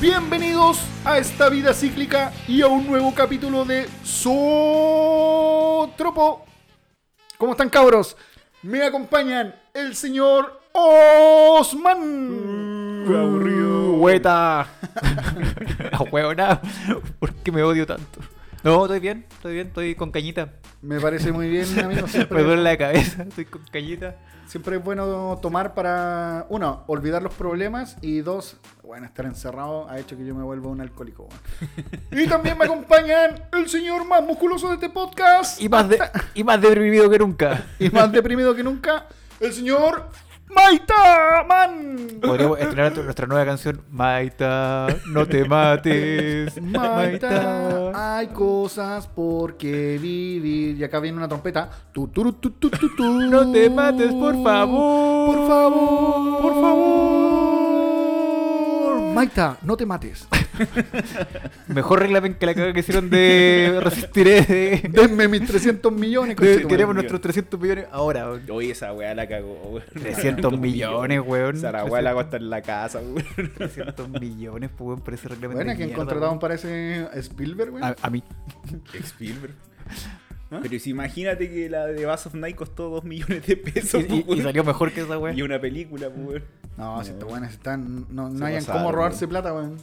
Bienvenidos a esta vida cíclica y a un nuevo capítulo de Zotropo. ¿Cómo están cabros? Me acompañan el señor Osman. Qué aburrido. Hueta. ¿Por qué me odio tanto? No, estoy bien, estoy bien, estoy con cañita. Me parece muy bien, amigo. Me Siempre, duele la cabeza, estoy con cañita. siempre es bueno tomar para, uno, olvidar los problemas y dos, bueno, estar encerrado ha hecho que yo me vuelva un alcohólico. y también me acompañan el señor más musculoso de este podcast Y más, de, y más deprimido que nunca. y más deprimido que nunca, el señor Maita Man. Podríamos estrenar nuestra nueva canción, Maita, no te mates. Maita, hay cosas por qué vivir. Y acá viene una trompeta. Tu, turu, tu, tu, tu, tu. No te mates, por favor. Por favor. Por favor. Maita, no te mates. Mejor reglamento que la caga que hicieron de Resistiré. De, Denme mis 300 millones. de- queremos nuestros 300 millones ahora. weón. Oye, esa weá la cagó, weón. 300 millones, weón. Esa weá la costó en la casa, weón. 300 millones, pues, weón, por ese reglamento. Bueno, de ¿quién contrataron weón. para ese Spielberg, güey? A, a mí. Spielberg. ¿Ah? Pero si imagínate que la de Bass of Night costó 2 millones de pesos, Y, y- y weón. salió mejor que esa weón. Y una película, weón. No, si estos buenos están. No, no hayan cómo robarse weón. plata, weón.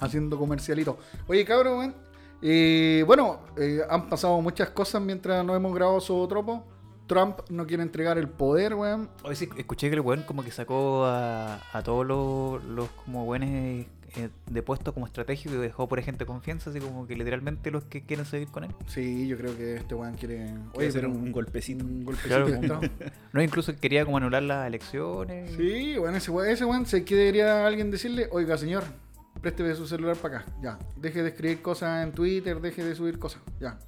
Haciendo comercialito. Oye, cabrón, weón. eh, bueno, eh, han pasado muchas cosas mientras no hemos grabado Zootropo. Trump no quiere entregar el poder, weón. Hoy sí escuché que el weón como que sacó a, a todos los, los como buenos eh, de puesto como estratégico y dejó por gente de confianza, así como que literalmente los que quieren seguir con él. Sí, yo creo que este weón quiere. Oye, hacer pero un golpecito. un golpecito Claro, de como- estado. No, incluso quería como anular las elecciones. Sí, bueno, ese weón, ese weón se quería alguien decirle, oiga señor, présteme su celular para acá, ya. Deje de escribir cosas en Twitter, deje de subir cosas, ya.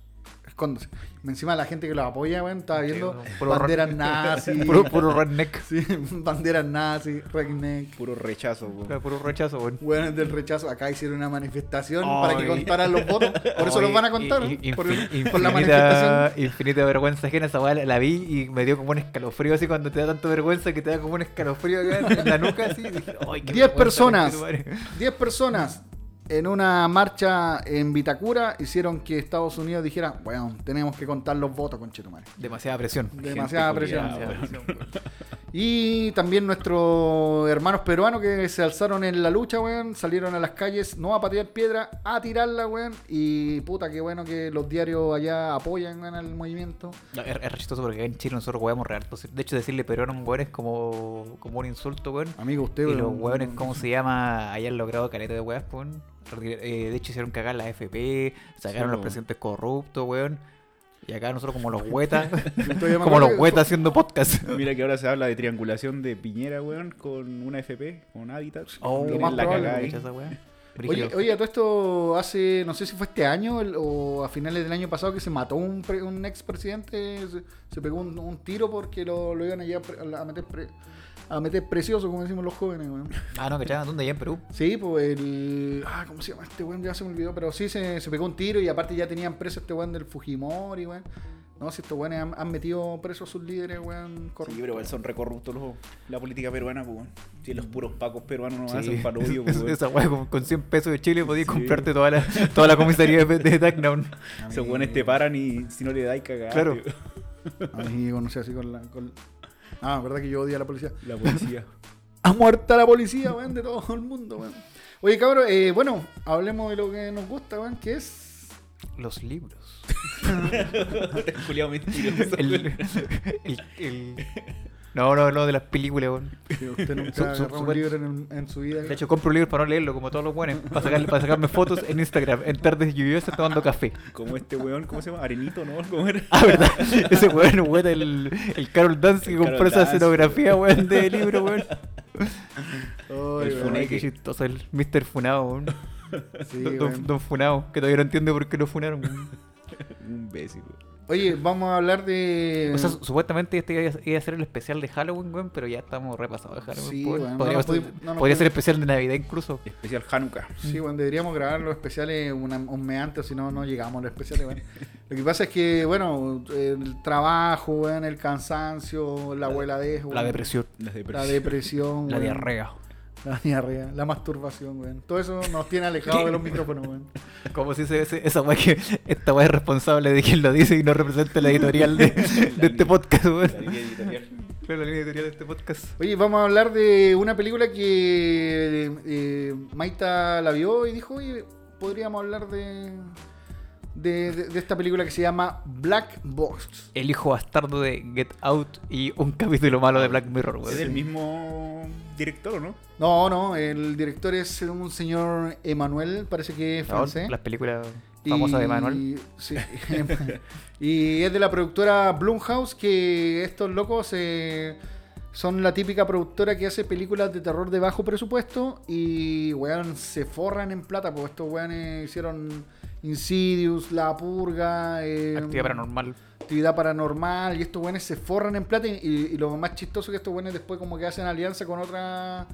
Escóndase. Encima la gente que lo apoya, weón, estaba viendo banderas nazis. Puro, puro redneck. Sí, banderas nazis, redneck. Puro rechazo, weón. Puro rechazo, weón. Weones del rechazo. Acá hicieron una manifestación para que contaran los votos. Por eso los van a contar. por, infin- por la infinita, manifestación. infinita vergüenza ajena. Esa weá la, vi y me dio como un escalofrío así cuando te da tanto vergüenza que te da como un escalofrío acá en, la nuca así. dije, "Ay, qué 10 vergüenza, personas. conchetumare". 10 personas en una marcha en Vitacura hicieron que Estados Unidos dijera, bueno, tenemos que contar los votos con Chetumare. Demasiada presión. Demasiada Gente presión. culiada. Y también nuestros hermanos peruanos que se alzaron en la lucha, weón, salieron a las calles, no a patear piedra, a tirarla, weón. Y puta, qué bueno que los diarios allá apoyan weón, al movimiento. No, es, es chistoso porque acá en Chile nosotros hueamos re harto. De hecho, decirle peruano a un weón es como, como un insulto, weón. Amigo, usted, Y los weón, hueones, ¿cómo se llama? Hayan logrado caleta de weas, weón. Eh, de hecho, hicieron cagar la FP, sacaron Sí, los weón. presidentes corruptos, weón. Y acá nosotros como los huetas, como los huetas haciendo podcast. Mira que ahora se habla de triangulación de Piñera, weón, con una FP, con Habitat. Oh, más la probable, cagada ahí. Oye, oye, a todo esto hace, no sé si fue este año el- o a finales del año pasado que se mató un, pre- un expresidente, se, se pegó un, un tiro porque lo, lo iban a, a meter pre- a meter precioso, como decimos los jóvenes, weón. Ah, no, ¿cachai? ¿Dónde? Allá en Perú. Sí, pues el... Ah, ¿cómo se llama este weón? Ya se me olvidó, pero sí se, se pegó un tiro y aparte ya tenían preso este weón del Fujimori, weón. No, si estos weones han, han metido presos a sus líderes, weón, Sí, pero igual son recorruptos los, la política peruana, pues, weón. Si los puros pacos peruanos no Sí. hacen paludillo, pues, weón. Esa wea con, con 100 pesos de Chile podías Sí. comprarte toda la, toda la comisaría de, de Duckdown. Esos weones te paran y si no le dais cagada. Claro. Amigo, no sé, así con la... con- Ah, verdad que yo odio a la policía. La policía. Ha muerto la policía, weón, de todo el mundo, weón. Oye, cabrón, eh, bueno, hablemos de lo que nos gusta, weón, que es... Los libros. El, el- No, no, no, de las películas, weón. usted nunca Su- un libro en, en su vida. De hecho, compro libros para no leerlo, como todos los buenos. Para, sacarle- para sacarme fotos en Instagram, en tardes lluviosas tomando café. Como este weón, ¿cómo se llama? Arenito, ¿no? ¿Cómo era? Ah, ¿verdad? Ese weón, weón, el, el Carol Dance que El compró Carol esa Dance. escenografía, weón, de libro, weón. Ay, el qué chistoso, el Mr. Funao, weón. Sí, don, weón. don Funao, que todavía no entiende por qué lo funaron. weón. Un imbécil, weón. Oye, vamos a hablar de... O sea, su- supuestamente este iba a- ser el especial de Halloween, weón, pero ya estamos repasados de Halloween. Sí, weón. weón, no podría no podría ser especial de Navidad incluso. Especial Hanukkah. Sí, bueno, deberíamos grabar los especiales una- un mes antes, si no, no llegamos a los especiales, weón. Lo que pasa es que, bueno, el trabajo, weón, el cansancio, la abuela de La depresión, la depresión, la weón. diarrea. La diarrea, la masturbación, weón. Todo eso nos tiene alejados de los micrófonos, weón. Como si se, se- esa weá que esta weá es responsable de quien lo dice y no representa la editorial de, de este podcast, weón. La línea editorial. Claro, la línea editorial de este podcast. Oye, vamos a hablar de una película que eh, Maita la vio y dijo, oye, podríamos hablar de, de, de- de esta película que se llama Black Box. El hijo bastardo de Get Out y un capítulo malo de Black Mirror, weón. Es del mismo director, ¿o no? No, no, el director es un señor Emanuel, parece que es No, francés. Las películas famosas de Manuel. sí. y es de la productora Blumhouse, que estos locos eh, son la típica productora que hace películas de terror de bajo presupuesto y, weón, se forran en plata, porque estos weones hicieron Insidious, La Purga, eh, Actividad paranormal. Actividad Paranormal, y estos weones se forran en plata y, y lo más chistoso es que estos weones después como que hacen alianza con otras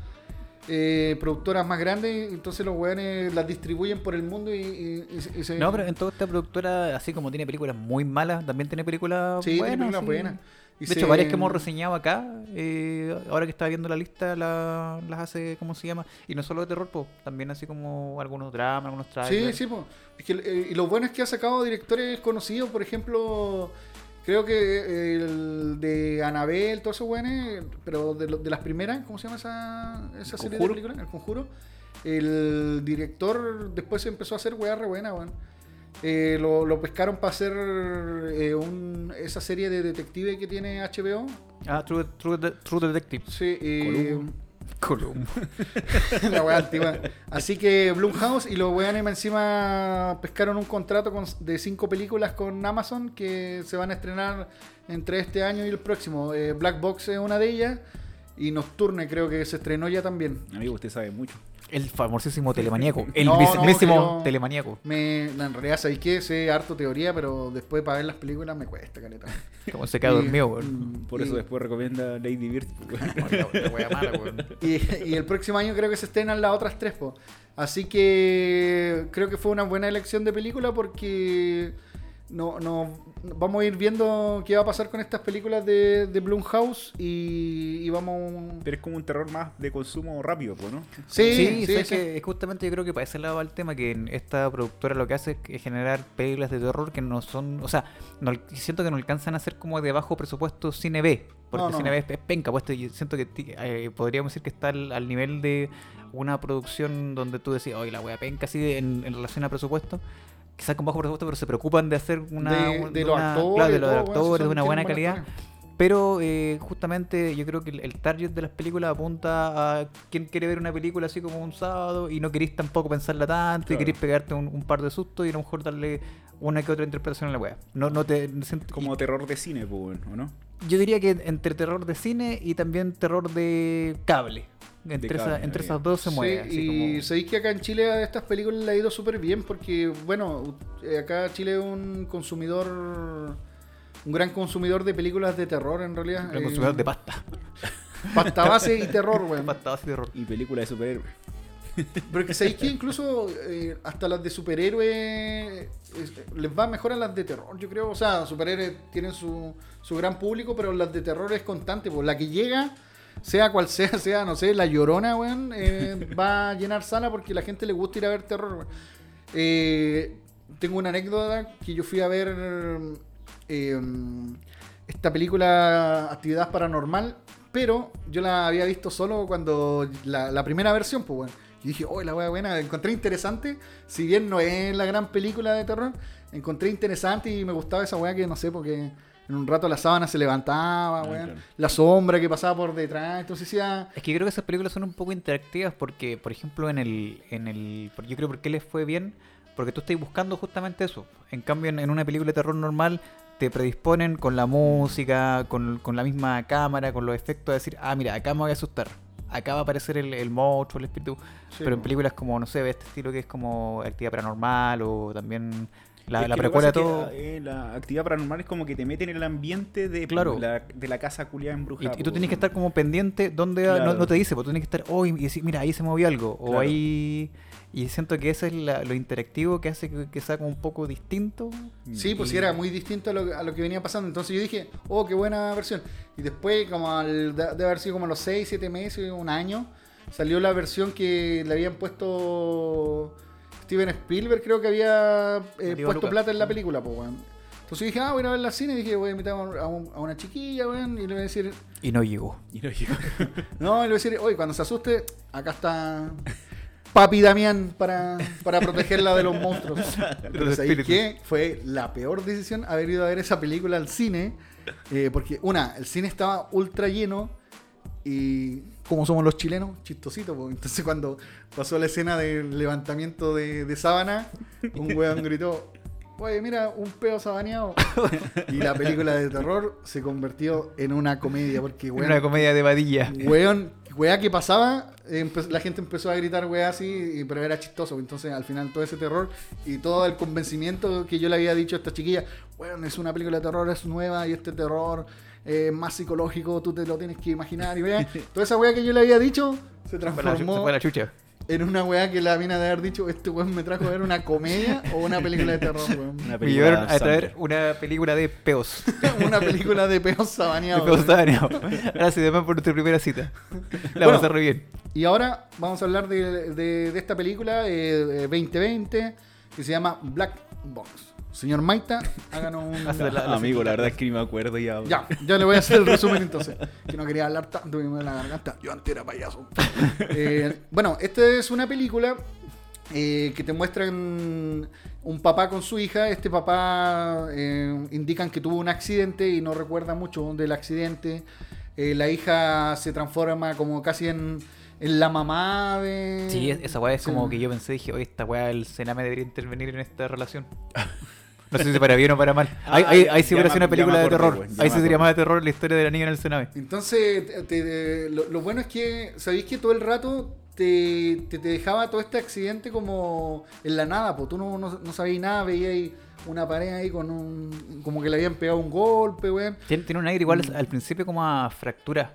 eh, productoras más grandes, entonces los weones las distribuyen por el mundo y, y- y se-. No, pero en toda esta productora, así como tiene películas muy malas, también tiene películas Sí, tiene buenas. películas sí. buenas. Y de se- hecho, varias que hemos reseñado acá, eh, ahora que estaba viendo la lista, la- las hace, ¿cómo se llama? Y no solo de terror, pues, también así como algunos dramas, algunos Sí, trailers. sí, po. Es que, eh, y lo bueno es que ha sacado directores conocidos, por ejemplo, creo que eh, el de Anabel, todos esos buenos, pero de, de las primeras, ¿cómo se llama esa, esa serie de películas? El Conjuro. El director después empezó a hacer weá re buena, weón. Eh, lo, lo pescaron para hacer eh, un- esa serie de detective que tiene HBO. Ah, True, True, True Detective. Sí, eh. Columbo. la weá antigua. Así que Blumhouse y los weones encima pescaron un contrato con- de cinco películas con Amazon que se van a estrenar entre este año y el próximo. Eh, Black Box es una de ellas y Nocturne creo que se estrenó ya también. Amigo, usted sabe mucho. El famosísimo telemaniaco. El No, no, mismísimo creo- telemaniaco. Me, en realidad sabéis que sé harto teoría, pero después para ver las películas me cuesta, caleta. Como se queda Y- dormido, weón. mm, Por y- eso después recomienda Lady Bird. pues, weón. Y, y el próximo año creo que se estrenan las otras tres, po. Así que creo que fue una buena elección de película porque no, no vamos a ir viendo qué va a pasar con estas películas de, de Blumhouse y, y vamos... Pero es como un terror más de consumo rápido, pues, ¿no? Sí, Sí, sí, sabes sí. que justamente yo creo que para ese lado va el tema, que esta productora lo que hace es generar películas de terror que no son, o sea, no, siento que no alcanzan a ser como de bajo presupuesto cine B, porque No, no. cine B es, es penca, pues yo siento que eh, podríamos decir que está al, al nivel de una producción donde tú decías, oye, la wea penca así en, en relación a presupuesto. Quizás con bajo presupuesto, pero se preocupan de hacer una. de, los actores, claro, de y los si actores, de una buena calidad. Pero eh, justamente yo creo que el, el target de las películas apunta a quien quiere ver una película así como un sábado y no queréis tampoco pensarla tanto y Claro. queréis pegarte un, un par de sustos y a lo mejor darle una que otra interpretación a la wea. No, no te no siento- Como terror de cine, pues, ¿o no? y- yo diría que entre terror de cine y también terror de cable. Entre, esa- cable, entre esas dos se Sí, mueve. así y como- sabéis que acá en Chile a estas películas le ha ido súper bien porque, bueno, eh, acá Chile es un consumidor, un gran consumidor de películas de terror en realidad. el eh, consumidor de pasta. pasta base y terror, weón. Pasta así de terror. Y película de superhéroes. Pero que sabéis que incluso eh, hasta las de superhéroes es- les va mejor a las de terror, yo creo. O sea, superhéroes tienen su, su gran público, pero las de terror es constante. Pues la que llega, sea cual sea, sea, no sé, la llorona, weón, eh, va a llenar sala porque la gente le gusta ir a ver terror. Eh, tengo una anécdota que yo fui a ver eh, esta película Actividad Paranormal, pero yo la había visto solo cuando la, la primera versión, pues bueno. Y dije, oh, la wea buena, la encontré interesante. Si bien no es la gran película de terror, encontré interesante y me gustaba esa wea que no sé, porque en un rato la sábana se levantaba, Ah, weón. claro. La sombra que pasaba por detrás. Entonces Es que creo que esas películas son un poco interactivas porque, por ejemplo, en el, en el, yo creo por qué les fue bien, porque tú estás buscando justamente eso. En cambio, en, en una película de terror normal te predisponen con la música, con, con la misma cámara, con los efectos, a decir, ah, mira, acá me voy a asustar. Acá va a aparecer el, el monstruo, el espíritu. Sí, Pero en películas como, no sé, de este estilo que es como actividad paranormal o también la, la precuela todo. que, eh, la actividad paranormal es como que te meten en el ambiente de, Claro. la, de la casa culiada Y, embrujada. y tú po, tienes que estar como pendiente donde no, Claro. no te dice, pues tú tienes que estar, oh, y decir, mira, ahí se movió algo, o ahí... Y siento que eso es la- lo interactivo que hace que, que sea como un poco distinto. Sí, pues Y- sí, era muy distinto a lo, a lo que venía pasando. Entonces yo dije, oh, qué buena versión. Y después, como al, de, de haber sido como a los 6, 7 meses, un año, salió la versión que le habían puesto Steven Spielberg, creo que había eh, puesto Lucas. plata en la película, pues, weón. Entonces dije, ah, voy a ir a ver la cine. Y dije, voy a invitar a, un- a un- a una chiquilla, weón. Y le voy a decir, Y no llegó. Y no llegó. no, y le voy a decir, oye, cuando se asuste, acá está Papi Damián para, para protegerla de los monstruos. Pero ¿sabéis qué? Fue la peor decisión haber ido a ver esa película al cine. eh, porque, una, el cine estaba ultra lleno. Y como somos los chilenos, chistositos. po. Entonces, cuando pasó la escena del levantamiento de, de sábana, un weón gritó. Oye, mira, un pedo sabaneado. Y la película de terror se convirtió en una comedia. Porque, weón, Una comedia de vadilla. Weón, weá que pasaba, eh, la gente empezó a gritar weá así, pero era chistoso. Entonces, al final, todo ese terror y todo el convencimiento que yo le había dicho a esta chiquilla, weón, es una película de terror, es nueva y este terror es más psicológico, tú te lo tienes que imaginar. Y weá, toda esa weá que yo le había dicho se la, se transformó fue la chucha. En una weá que la mina de haber dicho, este weón me trajo a ver una comedia o una película de terror, weón. Una Me película llevaron a traer una película de peos. una película de peos De sabaneados. peos weón. sabaneados. Gracias, además por tu primera cita. La Bueno. pasé re bien. Y ahora vamos a hablar de, de- de esta película eh, 2020 que se llama Black Box. Señor Maita, háganos un... La- Amigo, la verdad es que ni me acuerdo ya. Ya, ya le voy a hacer el resumen entonces. Que no quería hablar tanto me la garganta. Yo antes era payaso. Eh, bueno, esta es una película eh, que te muestran un papá con su hija. Este papá eh, indican que tuvo un accidente y no recuerda mucho del accidente. Eh, la hija se transforma como casi en, en la mamá de... Sí, es- esa weá es Sí. como que yo pensé, dije, oye, esta weá, el Sename debería intervenir en esta relación. No sé si para bien o para mal. Ahí, Ah, ahí, ahí sí hubiera sido una película de terror. ya Ahí sí sería más de terror la historia de la niña en el Sename. Entonces, te- te- lo, lo bueno es que, ¿sabéis que todo el rato te, te, te dejaba todo este accidente como en la nada? Pues tú no, no, no sabías nada, veías ahí una pared ahí con un... como que le habían pegado un golpe, weón. Tiene, tiene un aire igual Mm. al principio como a fractura.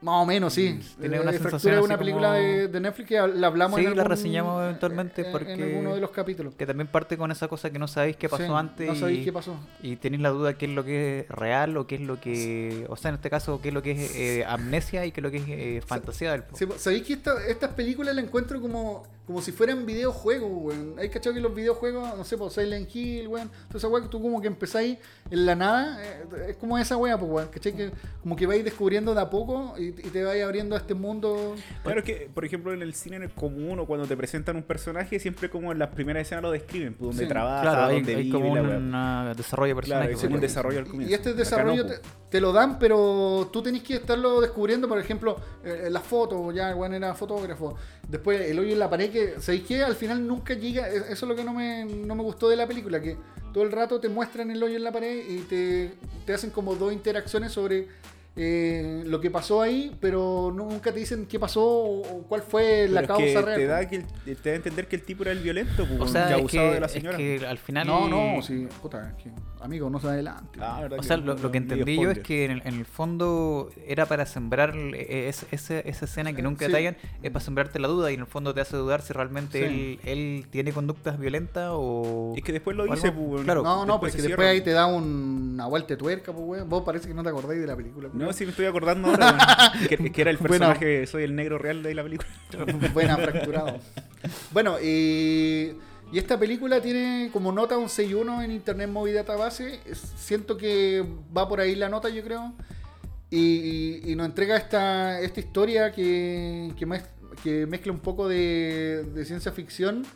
Más o menos, sí. Tiene Eh, una sensación así una película como- de, de Netflix que la hablamos Sí, en la algún- reseñamos eventualmente en- en porque- alguno de los capítulos. Que también parte con esa cosa que no sabéis qué pasó Sí, antes. No sabéis y- qué pasó. Y tenéis la duda qué es lo que es real o qué es lo que. O sea, en este caso, qué es lo que es eh, amnesia y qué es lo que es eh, fantasía del. Sí, ¿Sabéis que esta- estas películas las encuentro como, como si fueran videojuegos, weón? Hay cachado que los videojuegos, no sé, por Silent Hill, weón. Toda esa weá que tú como que empezáis en la nada, eh, es como esa weá, pues, weón. ¿Cachai? Que como que vais descubriendo de a poco y, y te vais abriendo a este mundo. Claro que, por ejemplo, en el cine en el común o cuando te presentan un personaje, siempre como en las primeras escenas lo describen, pues, dónde Sí. trabaja, Claro, hay, dónde hay vive, como la un desarrollo de personaje. Claro, es pues. como un pues. desarrollo al comienzo. Y este desarrollo no, te, pues. te lo dan, pero tú tenés que estarlo descubriendo, por ejemplo, eh, en las fotos, ya weón era fotógrafo. Después el hoyo en la pared, que, ¿sabéis qué? Al final nunca llega, eh, eso es lo que no me, no me gustó de la película, que todo el rato te muestran el hoyo en la pared y te, te hacen como dos interacciones sobre eh, lo que pasó ahí, pero nunca te dicen qué pasó o, cuál fue la Pero es que causa real. Te da, que el- te da a entender que el tipo era el violento, pues, O sea, es abusaba que, de la es señora. que al final. No, no, sí, puta, es que, amigo, no se adelante. Ah, O sea, lo, lo que entendí yo es que en el, en el fondo era para sembrar es- ese- esa escena que nunca Sí. detallan, es para sembrarte la duda y en el fondo te hace dudar si realmente Sí. él, él tiene conductas violentas o... Es que después lo dice, pues, Claro. No, no, después porque después ahí te da un- una vuelta de tuerca, pues, weón. Vos parece que no te acordáis de la película. No, weón. sí me estoy acordando ahora, que, que era el personaje, soy el negro real de la película. Buena, fracturado. Bueno, y, y esta película tiene como nota un 6.1 en Internet Movie Database. Siento que va por ahí la nota, yo creo. Y, y- y nos entrega esta, esta historia que, que, mez- que mezcla un poco de, de ciencia ficción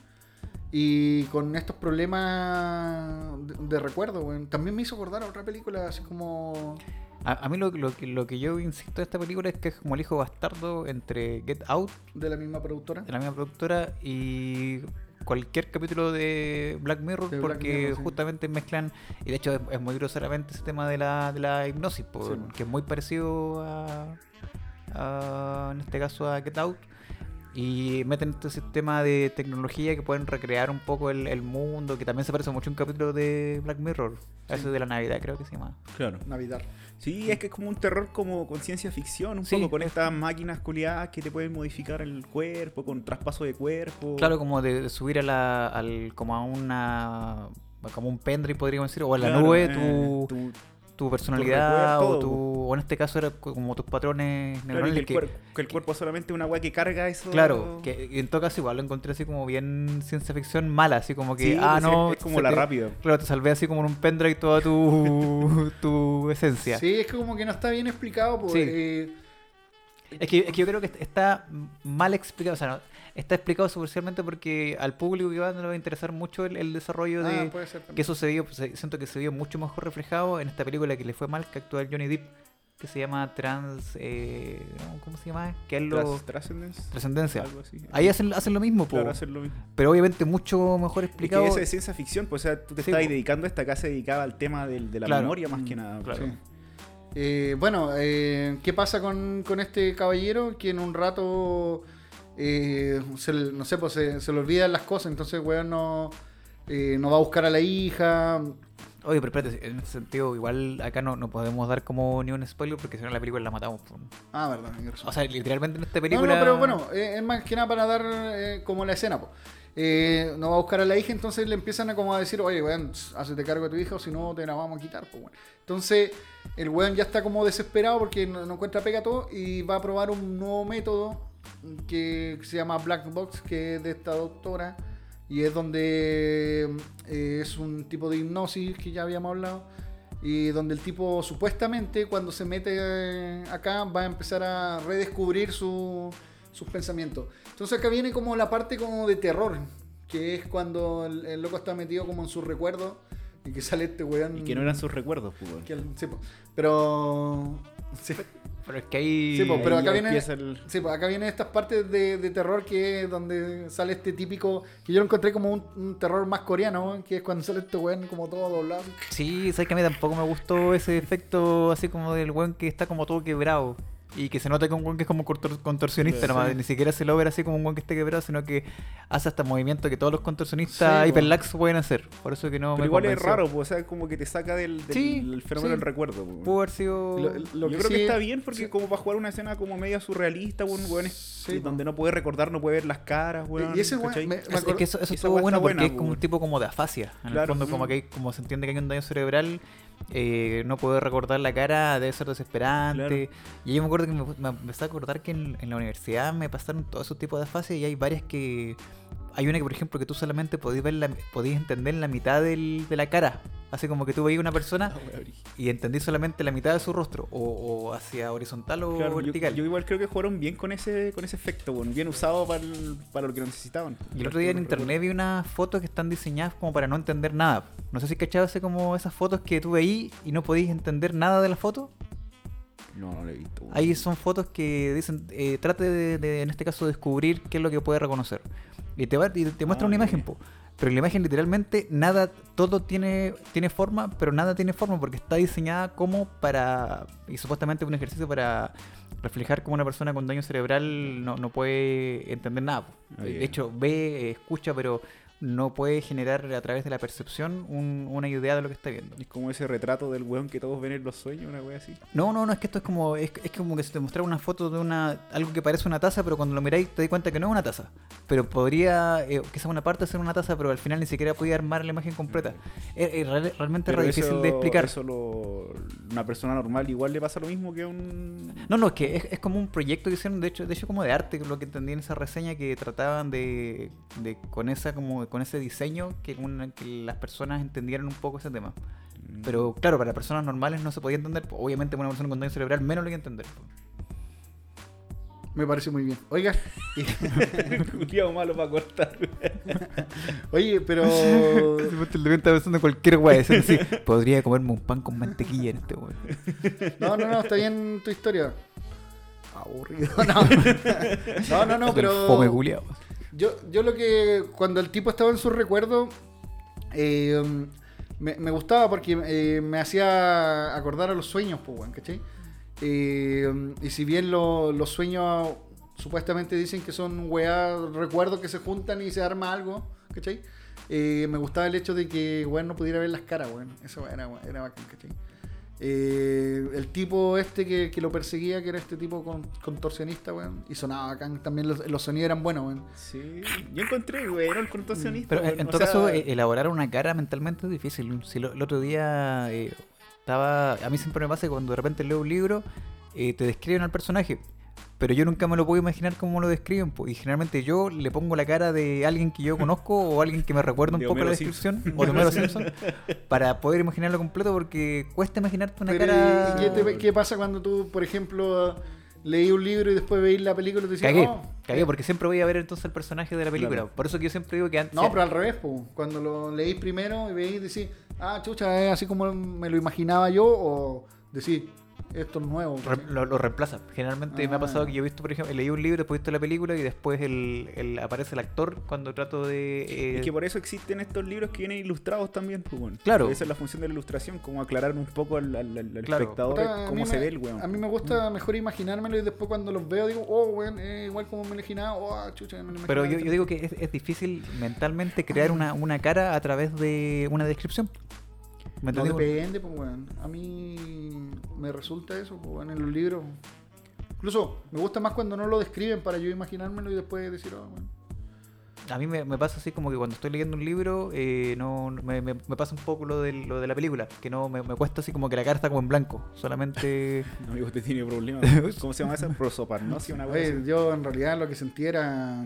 y con estos problemas de, de recuerdo. También me hizo acordar a otra película, así como... A, a mí lo, lo que- lo que yo insisto de esta película es que es como el hijo bastardo entre Get Out, de la misma productora. de la misma productora, y cualquier capítulo de Black Mirror, De Black porque Mirror, sí. justamente mezclan, y de hecho es, es muy groseramente ese tema de la, de la hipnosis, po, Sí, po. que es muy parecido a, a, en este caso a Get Out. Y meten este sistema de tecnología que pueden recrear un poco el, el mundo, que también se parece mucho a un capítulo de Black Mirror, ese de la Navidad creo que se llama. Claro. Navidad. Sí, es que es como un terror como con ciencia ficción, un Sí, poco con es- estas máquinas culiadas que te pueden modificar el cuerpo, con traspaso de cuerpo. Claro, como de, de subir a la, al, como a una, como un pendrive podríamos decir, o a la Claro, nube eh, tu, tu- tu personalidad o tu o en este caso era como tus patrones Claro, neuronales que, el que- cuer- que el cuerpo solamente es una weá que carga eso. Claro, que en todo caso igual lo encontré así como bien ciencia ficción mala, así como que, Sí, ah, pues, no. es, es como la te- rápida. Claro, te salvé así como en un pendrive toda tu, tu esencia. Sí, es que como que no está bien explicado. Pues, Sí. eh, Es, que, es que yo creo que está mal explicado, o sea, no, está explicado superficialmente porque al público que va no le va a interesar mucho el, el desarrollo ah, de puede ser también. que eso se vio, pues, siento que se vio mucho mejor reflejado en esta película que le fue mal, que actúa el Johnny Depp, que se llama Trans, eh, ¿cómo se llama? Que es lo... Trascendencia. Algo así. Ahí hacen, hacen lo mismo, Claro, hacer lo mismo. pero obviamente mucho mejor Es que explicado. eso es ciencia ficción, pues, o sea, tú te Sí, estás po. dedicando a esta casa dedicada al tema de la Claro. memoria más que Mm, nada. claro. Sí. Eh, bueno, eh, ¿qué pasa con, con este caballero que en un rato, eh, se, no sé, pues se, se le olvidan las cosas, entonces weón no, eh, no va a buscar a la hija. Oye, pero espérate, en ese sentido, igual acá no, no podemos dar como ni un spoiler porque si no la película la matamos. Ah, verdad. O sea, literalmente en esta No, película... no, pero bueno, eh, es más que nada para dar eh, como la escena, po. Eh, no va a buscar a la hija, entonces le empiezan a como a decir, oye, weón, hazte cargo de tu hija o si no te la vamos a quitar, pues, weón. Entonces, el weón ya está como desesperado porque no, no encuentra pega todo y va a probar un nuevo método que se llama Black Box, que es de esta doctora y es donde eh, es un tipo de hipnosis que ya habíamos hablado y donde el tipo supuestamente cuando se mete eh, acá va a empezar a redescubrir su- sus pensamientos. Entonces acá viene como la parte como de terror, que es cuando el, el loco está metido como en sus recuerdos y que sale este weón. Y que no eran sus recuerdos, pues, que sí, pero... Sí, Pero es que ahí... Sí, po, pero Ahí acá ya viene- empieza el- sí, pues acá vienen estas partes de, de terror que es donde sale este típico, que yo lo encontré como un, un terror más coreano, que es cuando sale este weón como todo doblado. Sí, sabes que a mí tampoco me gustó ese efecto así como del weón que está como todo quebrado. Y que se nota que un weón que es como contor- contorsionista Sí. nomás. Ni siquiera se lo ve así como un weón que esté quebrado, sino que hace hasta movimiento que todos los contorsionistas Sí, hiperlax pueden hacer. Por eso que no Pero me igual es convenció. raro, pues, o sea, como que te saca del, del- Sí, del fenómeno sí. del recuerdo. pues, Pudo haber sido... Lo- lo Yo que creo que sí- está bien porque sí. como para jugar una escena como media surrealista, weón, weón, es- Sí, donde no puede recordar, no puede ver las caras, weón. Y ese weón, ¿cachai? me- Es, es que eso, eso estuvo bueno porque buena, es como un tipo como de afasia. En el Claro, fondo, como que hay- como se entiende que hay un daño cerebral, eh, no poder recordar la cara debe ser desesperante. Y yo me acuerdo que me, me empecé a acordar que en, en la universidad me pasaron todos esos tipos de afasias y hay varias que... Hay una que, por ejemplo, que tú solamente podías, ver la, podías entender la mitad del- de la cara. Así como que tú veías una persona Ah, y entendí solamente la mitad de su rostro. O, o hacia horizontal o Claro, yo, vertical. yo igual creo que jugaron bien con ese con ese efecto, weón, bien usado para, el- para lo que necesitaban. Y el otro día en internet vi unas fotos que están diseñadas como para no entender nada. No sé si cachabas como esas fotos que tú veís y no podías entender nada de la foto. No, no lo he visto. Ahí son fotos que dicen, eh, trate de, de, en este caso, descubrir qué es lo que puede reconocer. Y te, va, y te muestra una imagen, po. Pero en la imagen literalmente nada, todo tiene, tiene forma, pero nada tiene forma porque está diseñada como para, y supuestamente un ejercicio para reflejar cómo una persona con daño cerebral no, no puede entender nada. de hecho, ve, escucha, pero no puede generar a través de la percepción un- una idea de lo que está viendo. Es como ese retrato del weón que todos ven en los sueños, una wea así. No, no, no, es que esto es como es, es como que se te mostrara una foto de una algo que parece una taza, pero cuando lo miráis te das cuenta que no es una taza. Pero podría, eh, quizás una parte ser una taza, pero al final ni siquiera podía armar la imagen completa. Es, es real- realmente Pero re difícil de explicar. Eso lo, una persona normal igual le pasa lo mismo que a un... No, no, es que es, es como un proyecto que hicieron, de hecho, de hecho como de arte, lo que entendí en esa reseña, que trataban de, de con esa como con ese diseño que, una- que las personas entendieran un poco ese tema. Mm. Pero claro, para personas normales no se podía entender, pues, obviamente para una persona con daño cerebral menos lo iba a entender. pues. Me parece muy bien. Oiga, Culiao malo para cortar. oye, pero... El de está pensando en cualquier es decir, podría comerme un pan con mantequilla en este weón. No, no, no, está bien tu historia. Aburrido, no. No, no, no, pero... Fome culiao. Yo, yo lo que. Cuando el tipo estaba en sus recuerdos. eh, me, me gustaba porque eh, me hacía acordar a los sueños, pues, weón, ¿cachai? Eh, y si bien lo- los sueños supuestamente dicen que son weá, recuerdos que se juntan y se arma algo, ¿cachai? Eh, me gustaba el hecho de que, weón, no pudiera ver las caras, weón. Eso era, era bacán, ¿cachai? Eh, el tipo este que, que lo perseguía, que era este tipo con- contorsionista, weón. Y sonaba bacán. También los, los sonidos eran buenos, weón. Sí, yo encontré, güey, era el contorsionista. Pero en, weón, en o todo sea, caso, eh, elaborar una cara mentalmente es difícil. Si lo- el otro día, eh, estaba. A mí siempre me pasa que cuando de repente leo un libro, eh, te describen al personaje. Pero yo nunca me lo puedo imaginar cómo lo describen. po, Y generalmente yo le pongo la cara de alguien que yo conozco o alguien que me recuerda un De poco la descripción. Simpson. O de Homero Simpson. para poder imaginarlo completo porque cuesta imaginarte una Pero, cara. ¿y ¿qué, te- qué pasa cuando tú, por ejemplo, leí un libro y después veís la película y te decís, Cagué, "Oh, cagué, porque siempre voy a ver entonces el personaje de la película. Claro. Por eso que yo siempre digo que antes. No, pero al revés, po. cuando lo leís primero y veis, decís, ah, chucha, es así como me lo imaginaba yo, o decís, esto es nuevo. Lo, lo reemplaza. Generalmente me ha Ah. pasado que yo he visto, por ejemplo, leí un libro, después he visto la película y después el, el- aparece el actor cuando trato de. eh, Es que por eso existen estos libros que vienen ilustrados también, pues, weón. Claro. Esa es la función de la ilustración, como aclarar un poco al, al- al- al Claro. espectador cómo se me- ve el weón. A mí me gusta mejor imaginármelo y después cuando los veo digo, oh, weón, igual como me lo imaginaba, oh, ah, chucha, me lo imaginaba. Pero yo digo que es, es difícil mentalmente crear una, una cara a través de una descripción. ¿Me No depende, pues, weón. A mí me resulta eso, pues, weón, en los libros. Incluso me gusta más cuando no lo describen para yo imaginármelo y después decir, oh, weón. A mí me, me pasa así como que cuando estoy leyendo un libro, eh, no me, me- me pasa un poco lo de, lo de la película, que no me, me cuesta así como que la cara está como en blanco, solamente... Amigo, usted tiene problemas. ¿Cómo se llama esa? Prosoparnosia, una vez. yo en realidad lo que sentí era.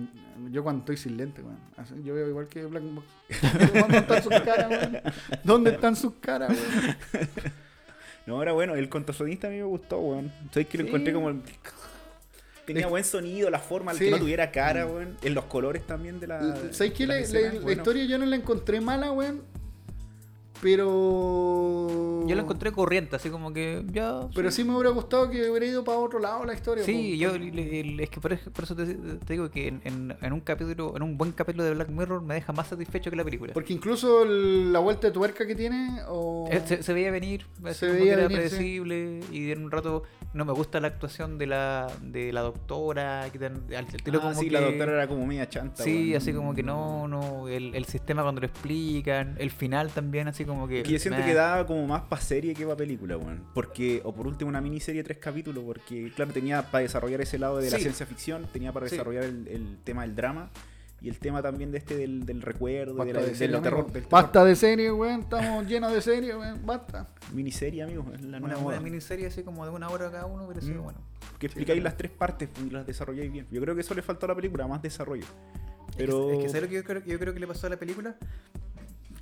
Yo cuando estoy sin lente, weón. Yo veo igual que Black Box. ¿Dónde están sus caras, weón? ¿Dónde están sus caras, weón? No, era bueno. El contorsionista a mí me gustó, weón. ¿Sabes que lo Sí. encontré como. el- Tenía buen sonido, la forma, el Sí. que no tuviera cara, weón. En los colores también de la. ¿Sabes qué? de La, las la- escenas, la bueno. historia yo no la encontré mala, weón. Pero. Yo la encontré corriente, así como que ya... Pero sí me hubiera gustado que hubiera ido para otro lado la historia. Sí, yo es que por, eso- por eso te, te digo que en, en- en un capítulo, en un buen capítulo de Black Mirror me deja más satisfecho que la película. Porque incluso el- la vuelta de tuerca que tiene. O... Eh, Se, se veía venir, Se veía era venir, sí. predecible y en un rato no me gusta la actuación de la de la doctora, que tan- al estilo Ah, como sí, que- la doctora era como media chanta. Sí, así como que no, no, el, el sistema cuando lo explican, el final también así como que... Que yo siento que daba como más para serie que para película, weón. Porque, o por último, una miniserie de tres capítulos, porque, claro, tenía para desarrollar ese lado de la ciencia ficción, tenía para Sí. desarrollar el, el tema del drama y el tema también de este del, del recuerdo, de Basta la, de del serie, terror. amigo. del terror. Basta de serie, weón. Estamos llenos de serie, weón. Basta. Miniserie, amigos, es la Una nueva buena moda. miniserie así como de una hora cada uno, pero sí, Mm. bueno. Que explicáis las tres partes y las desarrolláis bien. Yo creo que eso le faltó a la película, más desarrollo. Pero. Es que, ¿sabes lo que yo creo, yo creo que le pasó a la película?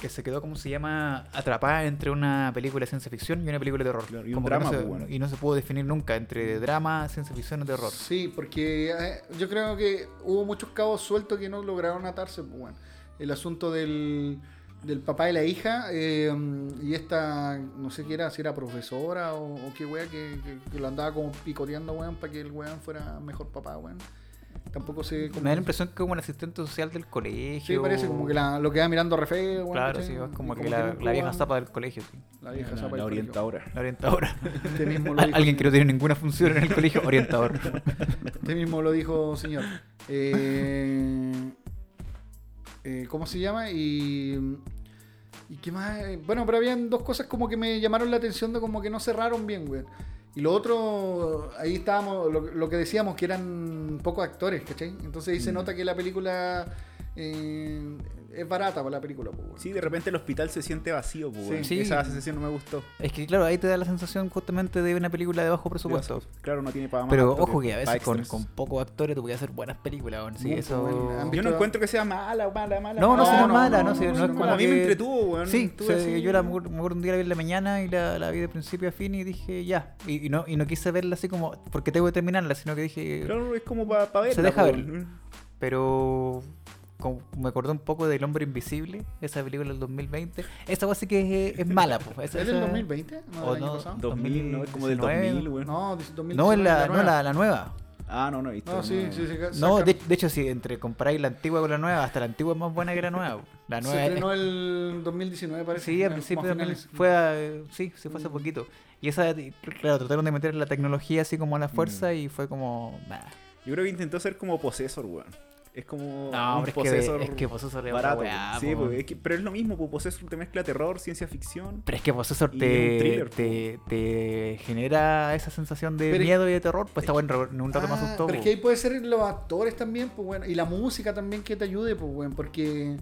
Que se quedó, como se llama, atrapada entre una película de ciencia ficción y una película de terror. Claro, y un drama, no se, pues, bueno. Y no se pudo definir nunca entre drama, ciencia ficción o terror. Sí, porque eh, yo creo que hubo muchos cabos sueltos que no lograron atarse. Pues, bueno. El asunto del, del papá y la hija eh, y esta, no sé qué era, si era profesora o, o qué wea, que, que- que lo andaba como picoteando, weón, para que el weón fuera mejor papá, weón. Tampoco sé cómo... Me da la impresión que como un asistente social del colegio. Sí, parece como que la, lo queda mirando re feo, weón. Claro, sí, es como que la, la vieja zapa del colegio, sí. La vieja la, zapa la del colegio. orientadora. La orientadora. Este mismo lo Al- dijo- Alguien que no tiene ninguna función en el colegio, orientador. Este mismo lo dijo señor. Eh, eh, ¿Cómo se llama? Y, y qué más? Eh, Bueno, pero habían dos cosas como que me llamaron la atención de como que no cerraron bien, güey. Y lo otro, ahí estábamos, lo, lo que decíamos, que eran pocos actores, ¿cachai? Entonces ahí se Mm. nota que la película eh, es barata para la película, pues, güey. Sí, de repente el hospital se siente vacío, pues, Sí. Sí. Esa sensación no me gustó. Es que claro, ahí te da la sensación justamente de una película de bajo presupuesto. Claro, no tiene para más. Pero ojo que a veces con, con pocos actores tú puedes hacer buenas películas. Sí, Muy eso... bueno. Yo no encuentro que sea mala, mala, mala. No, no, no es no, mala, no, no, si no, no, no, es no, como a mí me entretuvo, weón. Sí, o así- yo la, me acuerdo un día la vi en la mañana y la, la vi de principio a fin y dije ya. Y, y no, y no quise verla así como porque tengo que terminarla, sino que dije. Claro, es como para pa verla, Se deja pues, ver. Pero como me acordé un poco del Hombre Invisible, esa película del 2020. Esa cosa sí que es, es mala, pues. ¿Es del esa- 2020? ¿No O no, pasado? 2000, ¿no? Es como del 2019. 2000, weón. No, dice 2019. No, es la, no, nueva. la, la nueva. Ah, no, no he visto. No, sí, sí, sí. No, de, de hecho, si entre comparáis la antigua con la nueva, hasta la antigua es más buena que la nueva. La Se nueva es- estrenó el 2019, parece. Sí, al principio a también fue, a- sí, sí fue hace Mm. poquito. Y esa, claro, trataron de meter la tecnología así como a la fuerza Mm. y fue como... nah. Yo creo que intentó ser como Possessor, weón. Es como No, un pero es que, Possessor es que Possessor es barato. weá, sí, po. es que- pero es lo mismo, pues Possessor te mezcla terror, ciencia ficción. Pero es que Possessor te, thriller, te, te genera esa sensación de Pero- miedo y de terror, pues está bueno, en un rato más Ah, asustó. Pero es que ahí puede ser los actores también, pues bueno, y la música también que te ayude, pues bueno, porque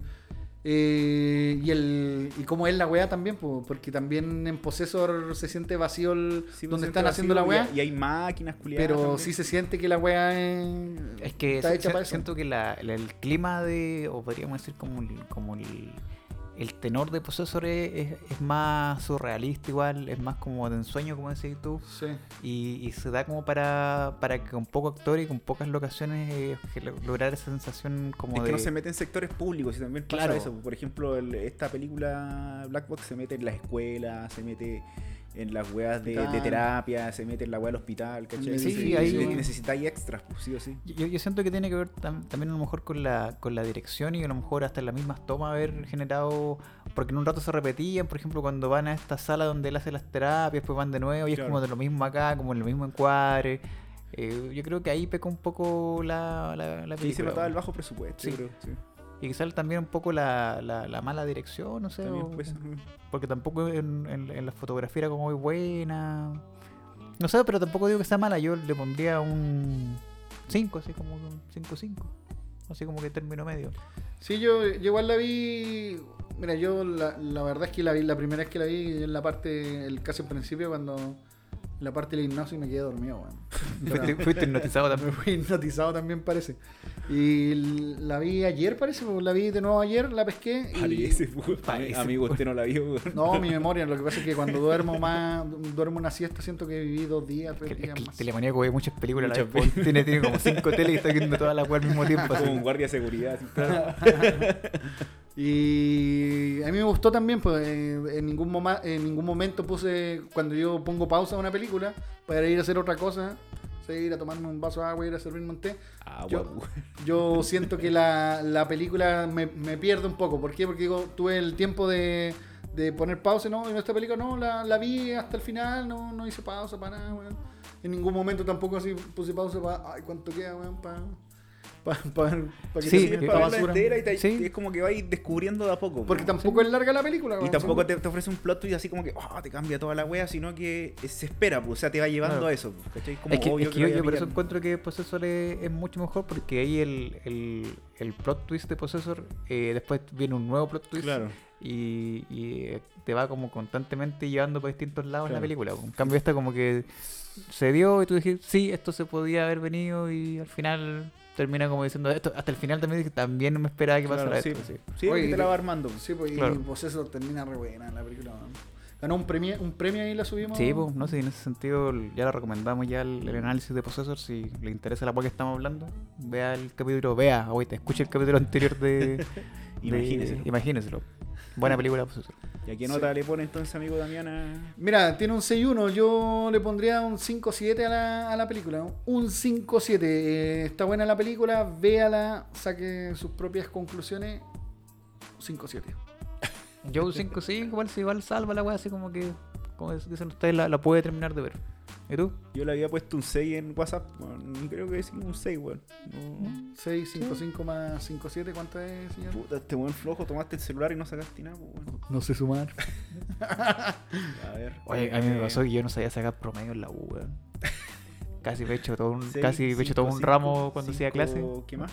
Eh, y el y cómo es la weá también, po, porque también en Possessor se siente vacío el, Sí, pues, donde se están haciendo la weá, Y, hay máquinas culiadas. pero también. sí se siente que la weá es, Es que está hecha si- para eso. siento que la- la- el clima de, o podríamos decir como como el, el tenor de Possessor es, es- es más surrealista igual, es más como de ensueño, como decís tú, Sí. y, y se da como para, para que con poco actor y con pocas locaciones eh, lograr esa sensación como Es de... que no se mete en sectores públicos y también pasa Claro. eso. Por ejemplo, el- esta película Black Box se mete en las escuelas, se mete en las weas de, de terapia, se mete en la wea del hospital, ¿cachai? Sí, Y- ahí- necesitáis extras, pues sí o sí. Yo, yo siento que tiene que ver tam- también a lo mejor con la, con la dirección y a lo mejor hasta en las mismas tomas haber generado, porque en un rato se repetían, por ejemplo, cuando van a esta sala donde él hace las terapias, después van de nuevo y es como de lo mismo acá, como en el mismo encuadre. Eh, yo creo que ahí peca un poco la, la, la Sí, se película. notaba el bajo presupuesto, Sí. creo. Sí. Y quizás también un poco la, la, la mala dirección, no sé. O- pues, porque tampoco en, en- en la fotografía era como muy buena. No sé, pero tampoco digo que sea mala. Yo le pondría un 5, así como un 5-5. Así como que término medio. Sí, yo, yo igual la vi. Mira, yo la, la verdad es que la vi, la primera vez que la vi en la parte, el casi al principio, cuando la parte del hipnosis me quedé dormido, weón. Fuiste, fuiste hipnotizado Me también. fui hipnotizado también parece. Y la vi ayer, parece, pues, la vi de nuevo ayer, la pesqué. Y... Parece, pues, Parece, amigo, usted no la vio. No, mi memoria, lo que pasa es que cuando duermo más, duermo una siesta, siento que viví dos días, tres días el más. telemaníaco ve muchas películas. la vez, pues, tiene, tiene como 5 teles y está viendo todas las weas al mismo tiempo. así. Como un guardia de seguridad. Y a mí me gustó también, pues eh, en ningún, moma- en ningún momento puse, cuando yo pongo pausa a una película, para ir a hacer otra cosa, ir a tomarme un vaso de agua, ir a servirme un té, Ah, Yo- yo siento que la, la película me, me pierde un poco. ¿Por qué? Porque digo, tuve el tiempo de, de poner pausa, ¿no? En esta película no, la, la vi hasta el final, no, no hice pausa para nada, weón. En ningún momento tampoco así puse pausa para, ay, ¿cuánto queda, weón? Para pa, pa, pa que Sí, termine que esta para verla basura. entera y te- Sí. es como que vais descubriendo de a poco. Porque pues. tampoco es larga la película, Y tampoco te, te ofrece un plot twist así como que oh, te cambia toda la wea, sino que se espera, pues, o sea, te va llevando Claro. a eso. pues, ¿cachai? Como Es que, obvio es que que yo, yo por eso encuentro que Possessor es, es mucho mejor porque ahí el, el, el plot twist de Possessor, eh, después viene un nuevo plot twist Claro. y, y, eh, te va como constantemente llevando por distintos lados en la Claro. película. En cambio esta como que se dio y tú dijiste, sí, esto se podía haber venido y al final termina como diciendo esto. Hasta el final también también no me esperaba que Claro, pasara sí. esto. sí. Sí, Oye, porque te la va armando. Sí, pues Claro. y Possessor termina re buena la película. Ganó un premio, un premio y la subimos. Sí, pues, no sé, en ese sentido ya la recomendamos ya el, el análisis de Possessor, si le interesa la cual que estamos hablando, vea el capítulo, vea, ahorita escuche el capítulo anterior de... de-. Imagíneselo. Buena película Possessor. ¿Y a qué nota le pone entonces, amigo Damiana? Mira, tiene un 6-1. Yo le pondría un 5-7 a la, a la película. Un 5-7. Eh, está buena la película. Véala. Saque sus propias conclusiones. 5-7. Yo un 5-5, igual si igual salva la weá, así como que, como dicen ustedes, la, la puede terminar de ver. ¿Y tú? Yo le había puesto un 6 en WhatsApp. weón, creo que sí, un 6, weón. No. 6, 5, 5 más 5, 7. ¿Cuánto es, señor? Puta, este weón flojo, tomaste el celular y no sacaste nada, weón. No sé sumar. A ver. Oye, a mí me eh, pasó que yo no sabía sacar promedio en la U, weón. Casi me he hecho todo un, seis, casi me he hecho cinco, todo un cinco, ramo cuando hacía clase. ¿Qué más?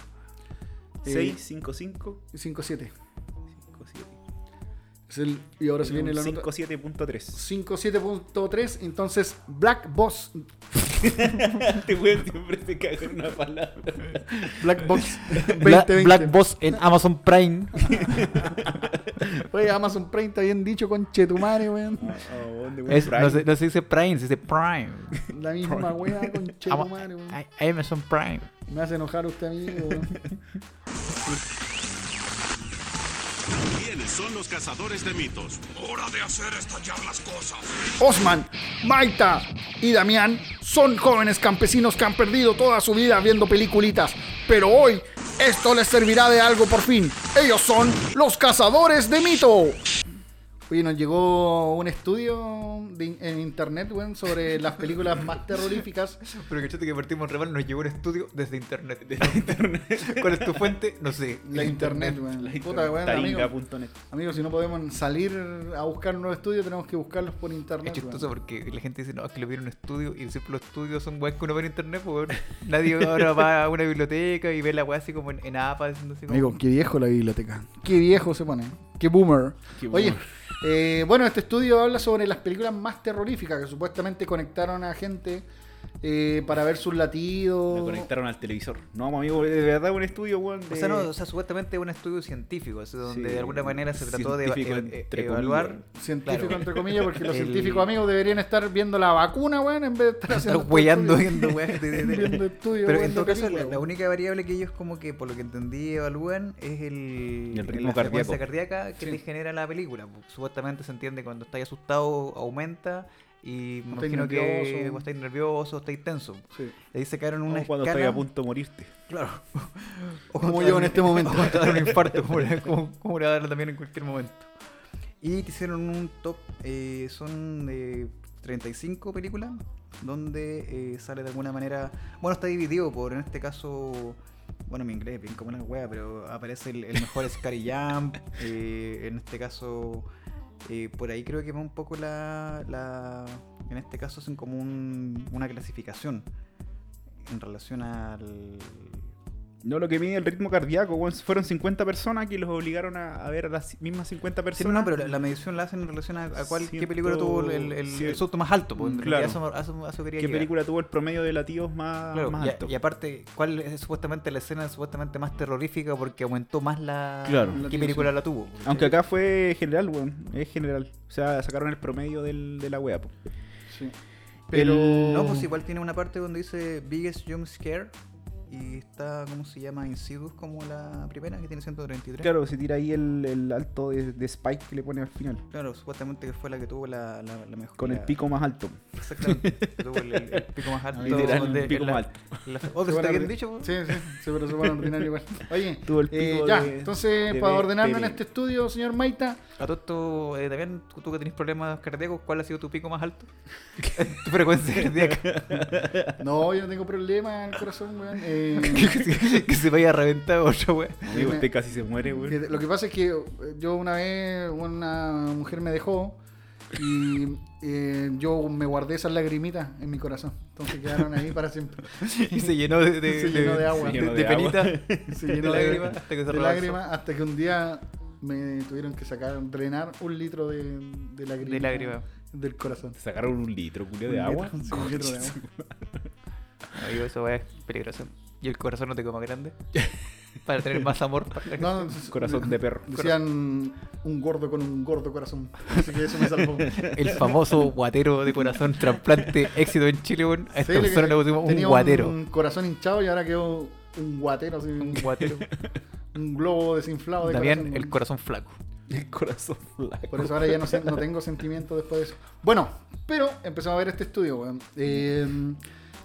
Eh, 6, 5, 5, 5-7. 5, 7. Es el- Y ahora se viene la nota. 5.7.3. 5-7.3. Entonces, Black Boss. Este weón siempre se caga en una palabra. Black Box Bla- 2020. Black Boss en Amazon Prime. Oye, Amazon Prime está bien dicho con Chetumare, weón. Ah, ah, ¿dónde, weón? Es- no, se, no se dice Prime, se dice Prime. La misma weá con Ama- Chetumare, weón. a- Amazon Prime. Me hace enojar usted amigo, weón. ¿Quiénes son los cazadores de mitos? Hora de hacer estallar las cosas. Osman, Maita y Damián son jóvenes campesinos que han perdido toda su vida viendo peliculitas. Pero hoy, esto les servirá de algo por fin. Ellos son los cazadores de mito. Oye, nos llegó un estudio de- en internet, weón, sobre las películas más terroríficas. Pero cachate que partimos re mal, nos llegó un estudio desde internet. Desde internet. ¿Cuál es tu fuente? No sé. La internet, weón. La Puta, weón, amigo. Taringa.net. Amigos, si no podemos salir a buscar un nuevo estudio, tenemos que buscarlos por Es internet. chistoso weón. porque la gente dice, no, es que lo vieron en un estudio y siempre los estudios son weas que uno ve en internet, pues weón. nadie ahora va a una biblioteca y ve la wea así como en, en APA, diciendo así como... Amigo, qué viejo la biblioteca. Qué viejo se pone. Qué boomer. Qué Oye, boomer. Eh, bueno, este estudio habla sobre las películas más terroríficas que supuestamente conectaron a gente eh, para ver sus Me latidos. conectaron al televisor. No, amigo, de verdad un estudio, weón. O sea, no, o sea, supuestamente es un estudio científico, así, donde Sí, de alguna manera se trató de eva- entre evaluar... comillas. Científico, Claro. entre comillas, porque los El- científicos amigos deberían estar viendo la vacuna, weón, en vez de estar haciendo. Estar viendo de- de- de- estudios, Pero weón, en todo de caso, la, película, la weón. única variable que ellos como que, por lo que entendí, evalúan es el, El ritmo la frecuencia cardíaco. cardíaca que Sí. te genera la película. Supuestamente se entiende cuando estáis asustado aumenta y me O estáis imagino que nervioso. o estáis nervioso, o estáis tenso. Sí. Ahí sacaron una Como cuando escala... estás a punto de morirte. Claro. Como yo en este momento. O cuando te da un infarto, como, le- como, le va a dar también en cualquier momento. Y te hicieron un top, eh, son eh, 35 películas, donde eh, sale de alguna manera, bueno, está dividido por, en este caso, bueno, mi inglés es bien como una wea, pero aparece el, el mejor Scary Jump, eh, en este caso, eh, por ahí creo que va un poco la, la en este caso hacen como un- una clasificación en relación al... No, lo que mide el ritmo cardíaco, weón. Fueron 50 personas que los obligaron a, a ver las mismas 50 Sí, personas. no, pero la, la medición la hacen en relación a, a cuál, qué película tuvo el, el, el- sí. el susto más alto. Pues, en Claro. realidad eso, eso- eso quería ¿Qué llegar. película tuvo el promedio de latidos más, Claro, más y, a- alto? y aparte, ¿cuál es supuestamente la escena supuestamente más terrorífica porque aumentó más la... Claro. ¿Qué película la tuvo? Aunque acá fue general, weón. Es general. O sea, sacaron el promedio del, de la wea, po. Sí. Pero. No, pues igual tiene una parte donde dice Biggest Jump Scare y está, ¿cómo se llama? Insidious como la primera, que tiene 133. Claro, se tira ahí el, el alto de, de Spike que le pone al final. Claro, supuestamente que fue la que tuvo la, la, la mejor. Con el pico más alto. Exactamente. tuvo el, el- el pico más alto. Literal, el pico la- más alto. oh, pero está bien dicho. Sí, sí, sí, pero a ordenar igual. Oye, Tuvo el eh, pico ya, de- entonces, de para ordenarnos en este estudio, señor Maita, A todo esto, eh, tú que tenés problemas cardíacos, ¿cuál ha sido tu pico más alto? tu frecuencia cardíaca. no, yo no tengo problema en el corazón, weón. Eh, que, que se vaya a reventar otra. Amigo, me- usted casi se muere, weón. lo que pasa es que eh, yo una vez, una mujer me dejó y eh, yo me guardé esas lagrimitas en mi corazón. Entonces quedaron ahí para siempre. Y se llenó de, de, Se llenó de agua. de, Se llenó de penita. Se de llenó de, lágrimas hasta que se de rebasó. lágrimas hasta que un día me tuvieron que sacar, drenar un litro de, de lágrimas. De lágrimas. Del corazón. Te sacaron un litro, culio, de agua. litro, un litro de agua. Amigo, eso es peligroso. ¿Y el corazón no te quedó más grande? Para tener más amor. Para la No, gente. no, Corazón de perro. Decían un gordo con un gordo corazón. Así que eso me salvó. El famoso guatero de corazón trasplante éxito en Chile, weón. A esta Sí, persona le pusimos un guatero. Un corazón hinchado y ahora quedó un guatero, así, Un guatero. un globo desinflado de corazón. el corazón flaco. El corazón flaco. Por eso ahora ya no tengo sentimiento después de eso. Bueno, pero empezamos a ver este estudio, weón. Eh,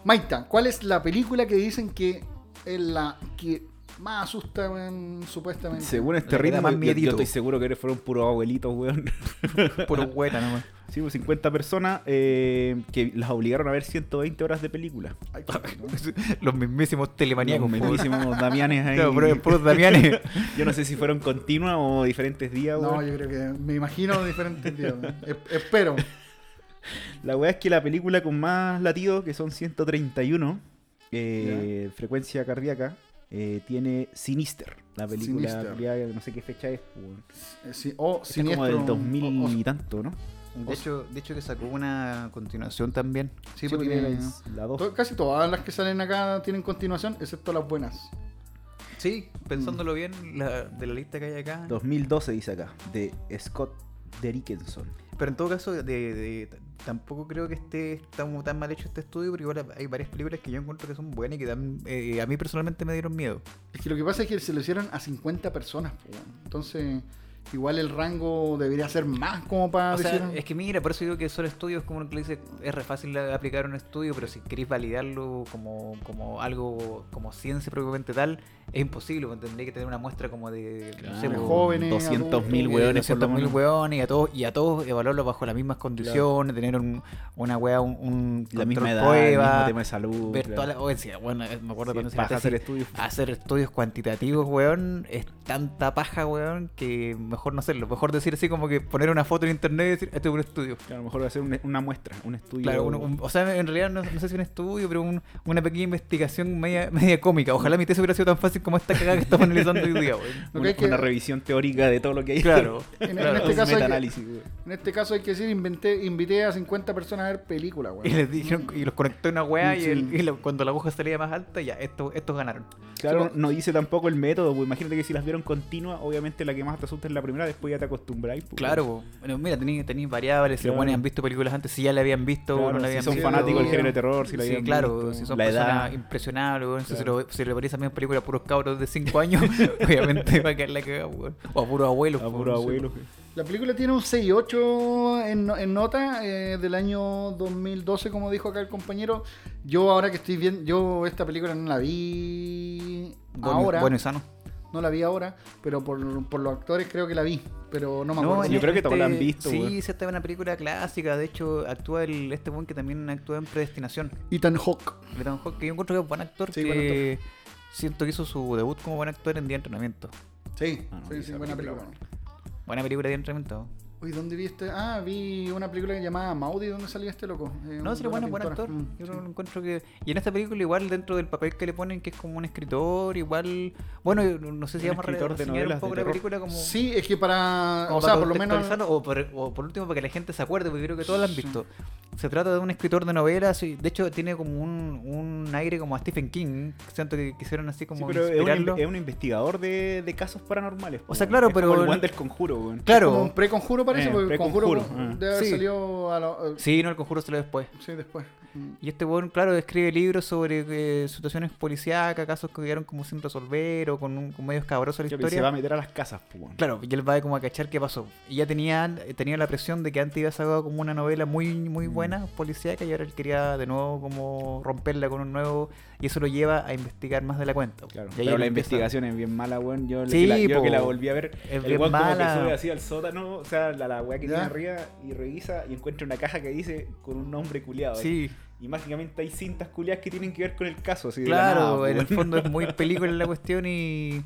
Maita, ¿cuál es la película que dicen que es la que más asusta, weón, supuestamente? Según este ritmo, más yo, yo estoy seguro que fueron puros abuelitos, weón. Puro hueta nomás. Sí, pues 50 personas eh, que las obligaron a ver 120 horas de película. Ay. Los mismísimos telemaníacos. Los mismísimos Damianes ahí. Claro, puros Damianes. Yo no sé si fueron continuas o diferentes días, No, weón. yo creo que me imagino diferentes días. Espero. La weá es que la película con más latidos, que son 131, eh, frecuencia cardíaca, eh, tiene Sinister. La película, Sinister. no sé qué fecha es. weón. Eh, sí, o Esta es siniestro. como del 2000 o- o- y tanto, ¿no? De hecho, de hecho que sacó una continuación también. Sí, Sí, porque la, la dos. to- casi todas las que salen acá tienen continuación, excepto las buenas. Sí, pensándolo bien, la, de la lista que hay acá. 2012 dice acá, de Scott Derrickson. Pero en todo caso, de, tampoco creo que esté tan, tan mal hecho este estudio, porque igual hay varias películas que yo encuentro que son buenas y que dan, eh, a mí personalmente me dieron miedo. Es que lo que pasa es que se lo hicieron a 50 personas, weón. entonces igual el rango debería ser más como para O sea, es que mira, por eso digo que son estudios como uno que le dice, es re fácil aplicar un estudio, pero si queréis validarlo como, como algo, como ciencia propiamente tal, es imposible, tendría que tener una muestra como de, no sé, Claro, pues, jóvenes, 200 mil hueones. por lo 200.000 menos. hueones y a todos y a todos evaluarlos bajo las mismas condiciones, tener un, una wea, un, un La misma edad, prueba, el mismo tema de salud. ver claro. toda la, bueno, eh, me acuerdo Sí, cuando se hacer estudios. hacer estudios cuantitativos, weón, es tanta paja, weón, que mejor no hacerlo, mejor decir así como que poner una foto en internet y decir, este es un estudio. Claro, a lo mejor va a ser un- una muestra, un estudio. Claro, un- un- o sea, en realidad no, no sé si un estudio, pero un- una pequeña investigación media, media cómica. Ojalá mi tesis hubiera sido tan fácil como esta cagada que estamos analizando hoy día. Lo que una, que- una revisión teórica de todo lo que hay. Claro. En, en claro. este Un caso hay que, güey. en este caso hay que decir, inventé, invité a 50 personas a ver películas, Y weón. les dijeron, y los conectó en una weá y, el- y cuando la aguja salía más alta, ya, estos, estos ganaron. Claro, Sí, pues. no dice tampoco el método, pues imagínate que si las vieron continua, obviamente la que más te asusta es la primera, después ya te acostumbráis. pues. Claro, po. bueno, mira, tenéis variables, si los Claro. buenos han visto películas antes, si ya la habían visto Claro, o no la si habían son visto. fanáticos del género de terror, si la Sí, habían claro, visto, si son la personas edad. impresionables, weón. Si, se Claro. lo, si le ponéis también películas puros cabros de 5 años, obviamente va a quedar la cagada, weón. O a puros abuelos. A po, puro no sé, abuelo. po. La película tiene un 6.8 en, en nota eh, del año 2012, como dijo acá el compañero. Yo ahora que estoy viendo, yo esta película no la vi Bueno, ahora, bueno y sano. no la vi ahora, pero por, por los actores creo que la vi, pero no me No, acuerdo. yo creo que todos la han este- visto, Sí, sí, esta es una película clásica. De hecho, actúa el, este buen que también actúa en Predestinación. Ethan Hawke. Ethan Hawke, que yo encuentro que es buen actor. Sí, que buen siento que hizo su debut como buen actor en Día de Entrenamiento. Sí, Ah, no, sí, sí, buena película, película. Buena película de Día de Entrenamiento. Uy, ¿dónde vi este? Ah, vi una película llamada Maudi, ¿dónde salía este loco? Eh, No, sí, lo bueno, buen actor. Mm, Yo sí. lo encuentro que. Y en esta película, igual dentro del papel que le ponen, que es como un escritor, igual. Bueno, no sé si vamos a reseñar un poco la película como. Sí, es que para. como O sea, para por lo menos. contextualizarlo, O por, o por último, para que la gente se acuerde, porque creo que todos la han visto. Se trata de un escritor de novelas, y de hecho tiene como un, un aire como a Stephen King. Siento que quisieron así como Sí, pero es un, es un investigador de, de casos paranormales. O sea, claro, Es pero como el del conjuro, weón. Claro. Como un pre-conjuro parece, Eh, porque el conjuro pre-conjuro, ah. debe haber Sí. salido a lo- eh, Sí, no, el conjuro salió después. sí, después. Mm. Y este weón, claro, escribe libros sobre eh, situaciones policíacas, casos que quedaron como sin resolver o con, un, con medios cabrosos la historia. Se va a meter a las casas, pues. Claro, y él va como a cachar qué pasó. Y ya tenía, tenía la presión de que antes había sacado como una novela muy muy Mm. Buena, policíaca, y ahora él quería de nuevo como romperla con un nuevo... Y eso lo lleva a investigar más de la cuenta. Claro, Y ahí pero la empieza- investigación es bien mala, weón. Yo, Sí, que la, yo po. que la volví a ver, Es el bien weón como mala. que sube así al sótano, o sea, la, la weá que ¿Ya? tiene arriba y revisa y encuentra una caja que dice con un nombre culiado. Sí, Y mágicamente hay cintas culiadas que tienen que ver con el caso. Así de la claro, nada, po, en el fondo es muy película la cuestión y...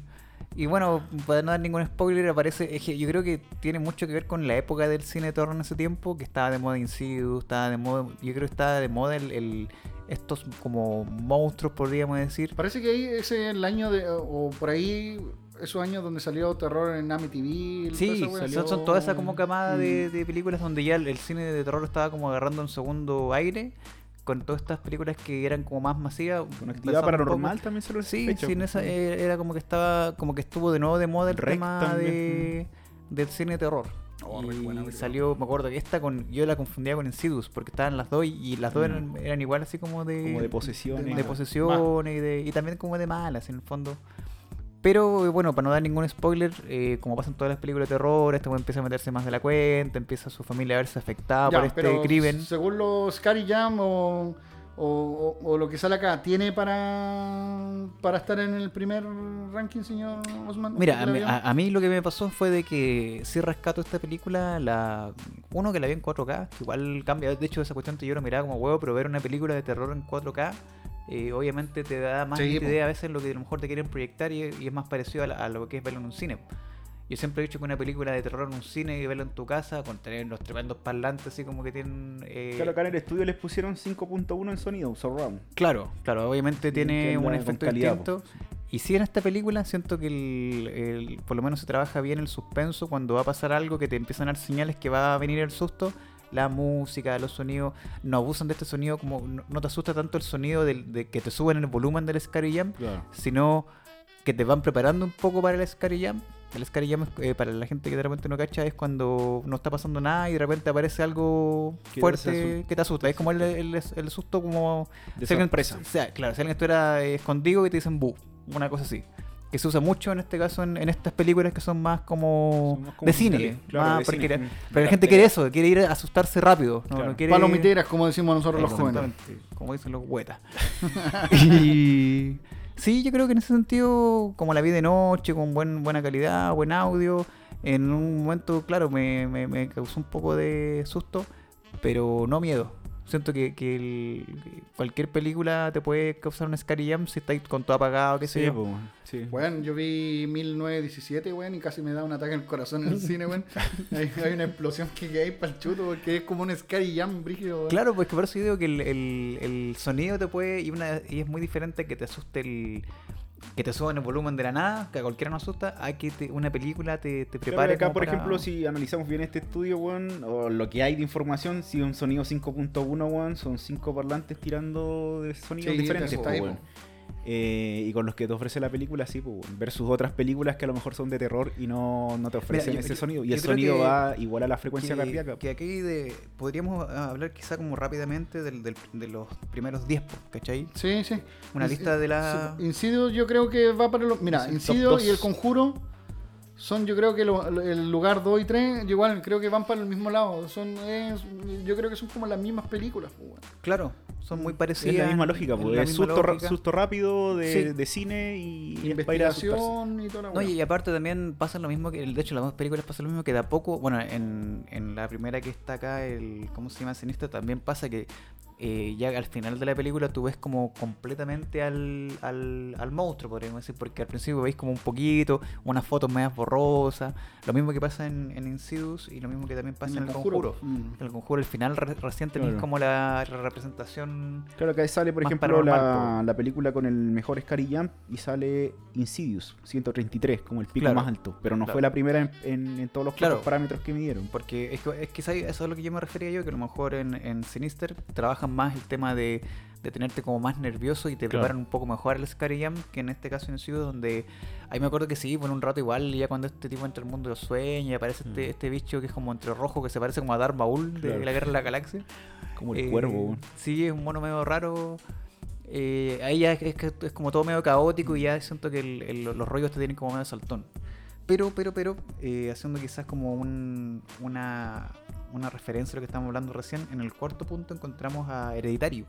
Y bueno, para no dar ningún spoiler, aparece. es que yo creo que tiene mucho que ver con la época del cine de terror en ese tiempo, que estaba de moda Insidious, estaba de moda. Yo creo que estaba de moda el, el- estos como monstruos, podríamos decir. Parece que ahí ese es el año de. O por ahí, esos años donde salió terror en Amityville. Sí, son, son- son toda esa como camada de, Mm. de películas donde ya el, el cine de terror estaba como agarrando un segundo aire con todas estas películas que eran como más masivas. Con actividad paranormal poco. también se lo Sí, sí, en po. esa eh, era como que estaba, como que estuvo de nuevo de moda el Rec tema también, de, del cine de terror. Oh, y salió, me acuerdo que esta con, yo la confundía con Insidious, porque estaban las dos y, y las dos Mm. eran, eran igual así como de, Como de posesiones. de mala. posesiones y, de, y también como de malas en el fondo. Pero bueno, para no dar ningún spoiler, eh, como pasan todas las películas de terror, este empieza a meterse más de la cuenta, empieza su familia a verse afectada Ya, por este pero crimen. Según los Scary Jam o, o, o- o lo que sale acá, ¿tiene para, para estar en el primer ranking, señor Osman? Mira, ¿Usted a mí, a- a mí lo que me pasó fue de que sí rescato esta película, la uno que la vi en 4K, que igual cambia, de hecho esa cuestión yo lo miraba como huevo, pero ver una película de terror en 4K eh, obviamente te da más Sí, po. idea a veces lo que a lo mejor te quieren proyectar y, y es más parecido a, la- a lo que es verlo en un cine. Yo siempre he dicho que una película de terror en un cine y verlo en tu casa con tener los tremendos parlantes así como que tienen... eh, Claro, acá en el estudio les pusieron 5.1 en sonido, surround. Claro, claro, obviamente tiene un efecto calidad, distinto. Y sí, en esta película siento que el, el- por lo menos se trabaja bien el suspenso cuando va a pasar algo que te empiezan a dar señales que va a venir el susto. La música, los sonidos, no abusan de este sonido como no, no te asusta tanto el sonido del- de, que te suben el volumen del Scary Jam, Claro. sino que te van preparando un poco para el Scary Jam. El Scary Jam, eh, para la gente que de repente no cacha, es cuando no está pasando nada y de repente aparece algo fuerte que te asusta. Es como el, el- el susto como De si alguien- o sea, claro, si alguien estuviera escondido y te dicen bu, una cosa así. Que se usa mucho en este caso en, en estas películas que son más como, Son más como de cine. claro, más de porque cine. Mm. pero la gente quiere eso, quiere ir a asustarse rápido. No, Claro. no quiere... Palomiteras, como decimos nosotros los jóvenes. Como dicen los huetas. y Sí, yo creo que en ese sentido, como la vi de noche, con buen, buena calidad, buen audio, en un momento, claro, me, me, me causó un poco de susto, pero no miedo. Siento que, que el- cualquier película te puede causar un scary jump si estáis con todo apagado, qué sé Sí, yo. po, weón, sí. Weón, yo vi 1917, weón, y casi me da un ataque en el corazón en el cine, weón. Hay, hay una explosión que ahí para el chuto, porque es como un Scary Jam, brígido, weón. Claro, pues que por eso yo digo que el, el- el sonido te puede. Y, una, y es muy diferente que te asuste el. Que te suban el volumen de la nada, que a cualquiera nos asusta, a que te- una película te, te Claro, prepare. acá, como por para- ejemplo, si analizamos bien este estudio, weón, o lo que hay de información, si un sonido 5.1, weón, son 5 parlantes tirando de sonidos Sí, diferentes, está ahí, weón. Eh, y con los que te ofrece la película, sí, weón. versus otras películas que a lo mejor son de terror y no, no te ofrecen yo- ese yo- sonido. Y el sonido que- va igual a la frecuencia que, cardíaca. que aquí de, podríamos hablar quizá como rápidamente del, del- de los primeros 10, po, ¿cachai? Sí, sí. Una lista de la- sí, Insidious yo creo que va para los... Mira, dos. y El Conjuro son yo creo que lo- lo- el lugar 2 y 3, yo igual creo que van para el mismo lado. Son, es- yo creo que son como las mismas películas. pues. Claro, son muy parecidas. es la misma lógica, pues, la es misma susto, lógica. susto rápido de, Sí. de cine y. Investigación y toda la No, y aparte también pasa lo mismo que, de hecho, las dos películas pasa lo mismo que de a poco, bueno, en, en la primera que está acá, el, ¿cómo se llama? Siniestro, también pasa que eh, ya al final de la película tú ves como completamente al, al, al monstruo, podríamos decir, porque al principio veis como un poquito, unas fotos medias borrosas, lo mismo que pasa en, en Insidious y lo mismo que también pasa en, el conjuro. Mm. En el conjuro, el final re- tenéis Claro. como la, representación... Claro, que ahí sale, por ejemplo, la, la película con el mejor Scary Jump y sale Insidious, 133, como el pico Claro. más alto. Pero no Claro. fue la primera en, en- en todos los parámetros que midieron. Porque es que, es que eso es a lo que yo me refería yo, que a lo mejor en, en Sinister trabajan más el tema de, de tenerte como más nervioso y te Claro. preparan un poco mejor el Scary Jam que en este caso en Ciudad donde ahí me acuerdo que sí, por un rato igual, ya cuando este tipo entra al mundo de los sueños y aparece este, Mm. este bicho que es como entre rojo, que se parece como a Darth Maul de Claro. la Guerra de la Galaxia. Como el Eh, cuervo. Sí, es un mono medio raro. Eh, ahí ya es, es que es como todo medio caótico y ya siento que el- el- los rollos te tienen como medio saltón. Pero, pero, pero, eh, haciendo quizás como un- una, una referencia a lo que estábamos hablando recién, en el cuarto punto encontramos a Hereditario.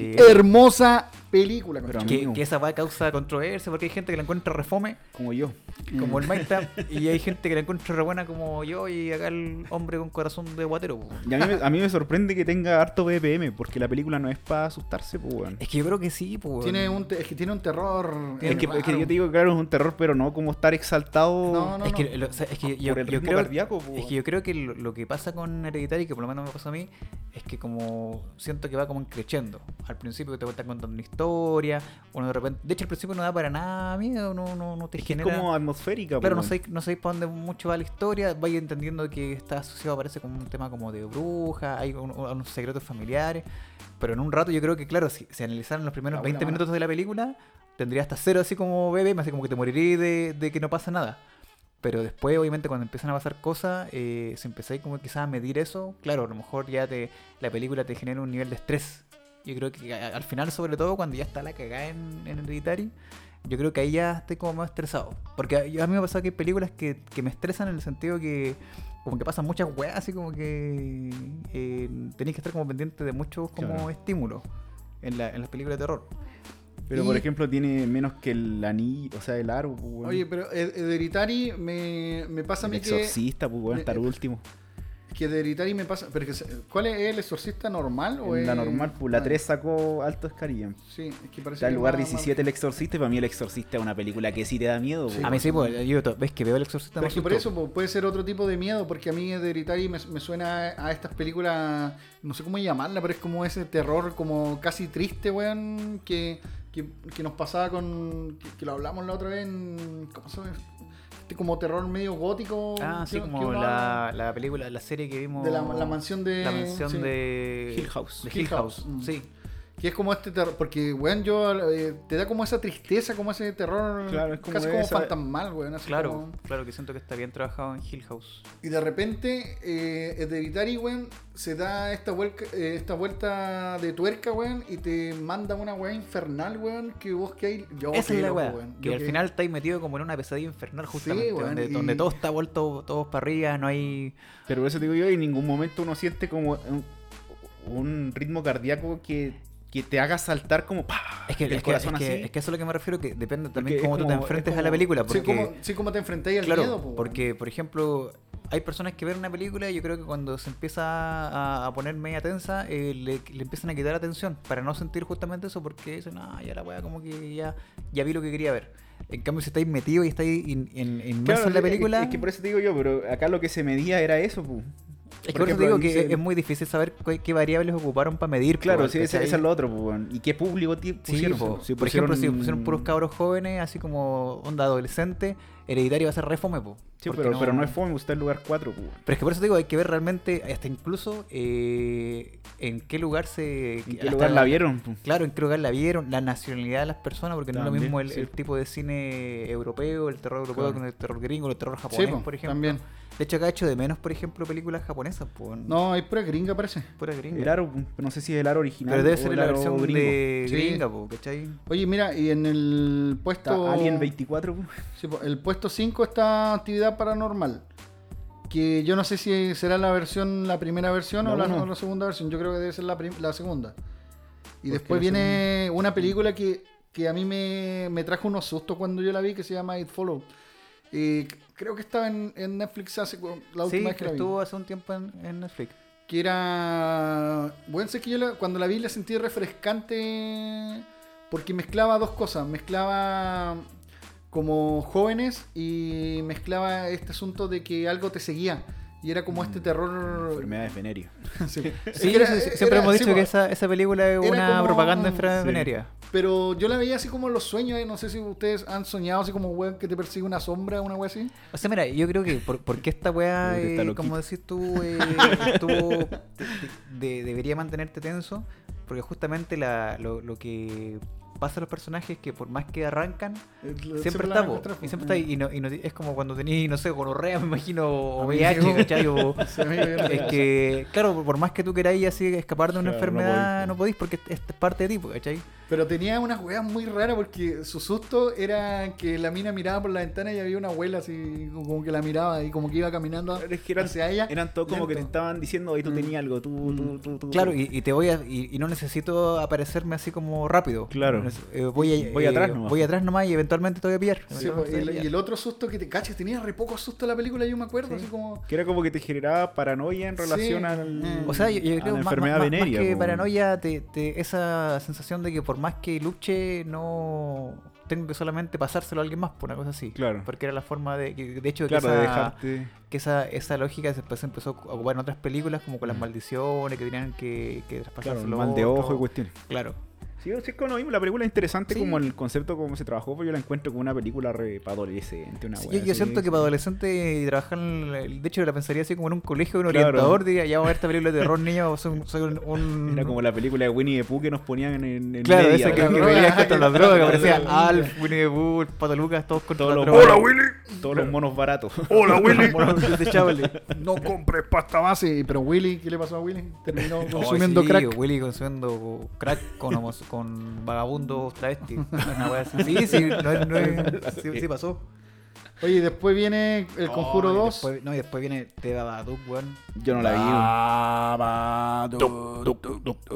Que, Hermosa película, que, esa va a causa controversia porque hay gente que la encuentra refome, Como yo. como el Minecraft, y hay gente que la encuentra re buena como yo y acá el hombre con corazón de guatero. Y a mí, me, a mí me sorprende que tenga harto BPM, porque la película no es para asustarse, pues. Es que yo creo que sí, pues. Tiene un te- es que tiene un terror. Tiene Es que, es que yo te digo, claro, es un terror, pero no como estar exaltado No, no, es no. que, lo- o sea, es que yo, por el yo ritmo creo, cardíaco, pues, es que yo creo que lo, lo que pasa con Hereditary, que por lo menos me pasó a mí, es que como siento que va como creciendo. Al principio te están contando una historia, uno de repente, de hecho al principio no da para nada miedo, no, no, no te Es que es genera. como atmosférica, Claro, no sabéis no sabéis para dónde mucho va la historia, vais entendiendo que está asociado, parece como un tema como de bruja, hay un- unos secretos familiares, pero en un rato yo creo que, claro, si se analizaran los primeros La 20 buena minutos de la película, tendría hasta cero así como bebé, me hace como que te moriría de, de que no pasa nada. Pero después, obviamente, cuando empiezan a pasar cosas, eh, si empezáis como quizás a medir eso, claro, a lo mejor ya te, la película te genera un nivel de estrés. Yo creo que a- al final, sobre todo, cuando ya está la cagada en, en Hereditary, yo creo que ahí ya estoy como más estresado. Porque a, a mí me ha pasado que hay películas que, que me estresan en el sentido que como que pasan muchas weas, así como que eh, tenéis que estar como pendiente de muchos como Claro. estímulos en, la, en las películas de terror. Pero, Y- por ejemplo, tiene menos que el anillo, o sea, el aro, pues. Oye, pero Hereditary me, me pasa a el mí que. exorcista, pues, hasta el Eh, último. Que Hereditary me pasa. Pero que se- ¿Cuál es el exorcista normal? O En la es- normal, pues la Ah, 3 sacó alto Escarillan. Sí, es que parece Está el lugar más- más- 17 el exorcista y para mí el exorcista es una película que sí te da miedo, Sí, pues. a mí sí, pues, yo to- ves que veo el exorcista. Pero es que por eso po, puede ser otro tipo de miedo, porque a mí Hereditary me, me suena a estas películas, no sé cómo llamarla, pero es como ese terror como casi triste, weón, que, que, que nos pasaba con, que, que lo hablamos la otra vez en, ¿cómo se llama? Este como terror medio gótico. Ah, sí, como la, la película, la serie que vimos. De la- la mansión de- La mansión sí. de. Hill House. De Hill Hill House, House, mm. sí. Que es como este terror, porque, weón, yo, eh, te da como esa tristeza, como ese terror Claro, es como casi de como esa- fantasmal, weón. así Claro, como- claro que siento que está bien trabajado en Hill House. Y de repente, eh, Hereditary, weón, se da esta, vuelca- eh, esta vuelta de tuerca, weón, y te manda una weá infernal, weón, que vos que hay. Yo Esa es la weá. weón. Que Yo al final estáis metido como en una pesadilla infernal, justamente. weón, donde, y- donde todo está vuelto todos para arriba, no hay. Pero eso te digo yo, en ningún momento uno siente como un ritmo cardíaco que que te haga saltar como ¡pah! Es que, el es, que, corazón que, así. es que eso es lo que me refiero, que depende también cómo tú te como- enfrentes es a la como- película. Sí, Porque, como, sí, como te enfrentáis al claro, miedo, po, porque, por ejemplo, hay personas que ven una película y yo creo que cuando se empieza a, a poner media tensa, eh, le, le empiezan a quitar atención para no sentir justamente eso, porque dicen, ah, ya la weá, como que ya, ya vi lo que quería ver. En cambio, si estáis metidos y estáis in- in- inmersos Claro, en la es- película, Es, que por eso te digo yo, pero acá lo que se medía era eso, pu. Es que por eso digo que es muy difícil saber qué, qué variables ocuparon para medir. Claro, sí, ese, es lo otro. ¿Y qué público Sí, pusieron? po. Si por ejemplo, si pusieron- puros cabros jóvenes, así como onda adolescente, hereditario va a ser re fome, po. Sí, pero no... pero no es fome, está en lugar 4, pu. Pero es que por eso te digo, hay que ver realmente, hasta incluso, eh, en qué lugar se... ¿En qué lugar la vieron? Claro, en qué lugar la vieron, la nacionalidad de las personas, porque no es lo mismo el, sí. el tipo de cine europeo, el terror europeo Claro. con el terror gringo, el terror Sí, japonés, po, por ejemplo. también. De hecho, acá he hecho de menos, por ejemplo, películas japonesas, pues. No, hay pura gringa, parece. Pura gringa. El aro, no sé si es el aro original. Pero debe o ser el la aro versión gringo. de Sí. gringa, po, ¿cachai? Oye, mira, y en el Está puesto. Alien 24, pu. Sí, po, el puesto 5 está actividad paranormal. Que yo no sé si será la versión, la primera versión La o, la, uno. o la segunda versión. Yo creo que debe ser la, segunda. Y después viene una película que, que a mí me, me trajo unos sustos cuando yo la vi, que se llama It Follow. Y creo que estaba en, en Netflix hace la Sí, última vez que la vi. estuvo hace un tiempo en, en Netflix. Que era. Bueno, sé que yo la- cuando la vi la sentí refrescante. Porque mezclaba dos cosas. Mezclaba como jóvenes y mezclaba este asunto de que algo te seguía. Y era como este terror. Enfermedades venéreas. Sí, Sí, que era- siempre era- hemos dicho que esa, esa película es una como- propaganda enfermedad Sí. venérea. Pero yo la veía así como en los sueños. eh, No sé si ustedes han soñado así como weón que te persigue una sombra, una wea así. O sea, mira, yo creo que por, porque esta está eh, como decís tú, eh, estuvo, de- de- debería mantenerte tenso, porque justamente la, lo, lo que pasa a los personajes es que por más que arrancan, siempre, la está, y siempre está ahí, y, no, y no- es como cuando tenías, no sé, gonorrea, me imagino, o. VIH, ¿cachai? O- es que, claro, por más que tú queráis así escapar de una Claro, no enfermedad, podéis, po. no podéis, porque es, es parte de ti, ¿cachai? Pero tenía unas weas muy raras porque su susto era que la mina miraba por la ventana y había una abuela así como que la miraba y como que iba caminando Es que eran, hacia ella. eran todos como que te estaban diciendo, ahí tú Mm. tenías algo, tú, tú, tú, tú. Claro, tú". y, y te voy a, y, y no necesito aparecerme así como rápido. Claro. Eh, voy, a- Voy eh, atrás nomás. Voy atrás nomás y eventualmente te voy a pillar. Sí, pues, te voy a y, el, pillar. y el otro susto que te cachas, tenía re poco susto la película, yo me acuerdo, Sí. así como. Que era como que te generaba paranoia en Sí. relación al. O sea, yo, yo a creo la más, enfermedad más- que paranoia, te, te- esa sensación de que por más que luche, no tengo que solamente pasárselo a alguien más, por una cosa así. Claro. Porque era la forma de. que- De hecho, que Claro, esa, de dejarte. que esa, esa lógica se después se empezó a ocupar en otras películas, como con las Mm. maldiciones que tenían que, que Claro, traspasárselo. mal de ojo y cuestiones. Claro. Sí, como mismo, la película es interesante Sí. como el concepto como se trabajó, pero yo la encuentro como una película re para adolescente, una Sí, wea yo, siento que para adolescentes y trabajar de hecho la pensaría así como en un colegio un Claro. orientador diga ya vamos a ver esta película de terror niño soy, un- soy un, un- Era como la película de Winnie the Pooh que nos ponían en, en claro media, esa que, que droga, contra las drogas que la aparecía droga. Alf Winnie the Pooh el Pato Lucas todos contra Todos la los droga monos, todos los monos baratos. Hola, Willy. No compres pasta base. Pero Willy, ¿qué le pasó a Willy? Terminó consumiendo sí, crack. Willy consumiendo crack con, homos- con vagabundos travestis. Una wea así. sí sí no, no sí, sí pasó Oye, después viene El Conjuro Oh, y 2. después, no y después viene Te Babadook weón Yo no la vi.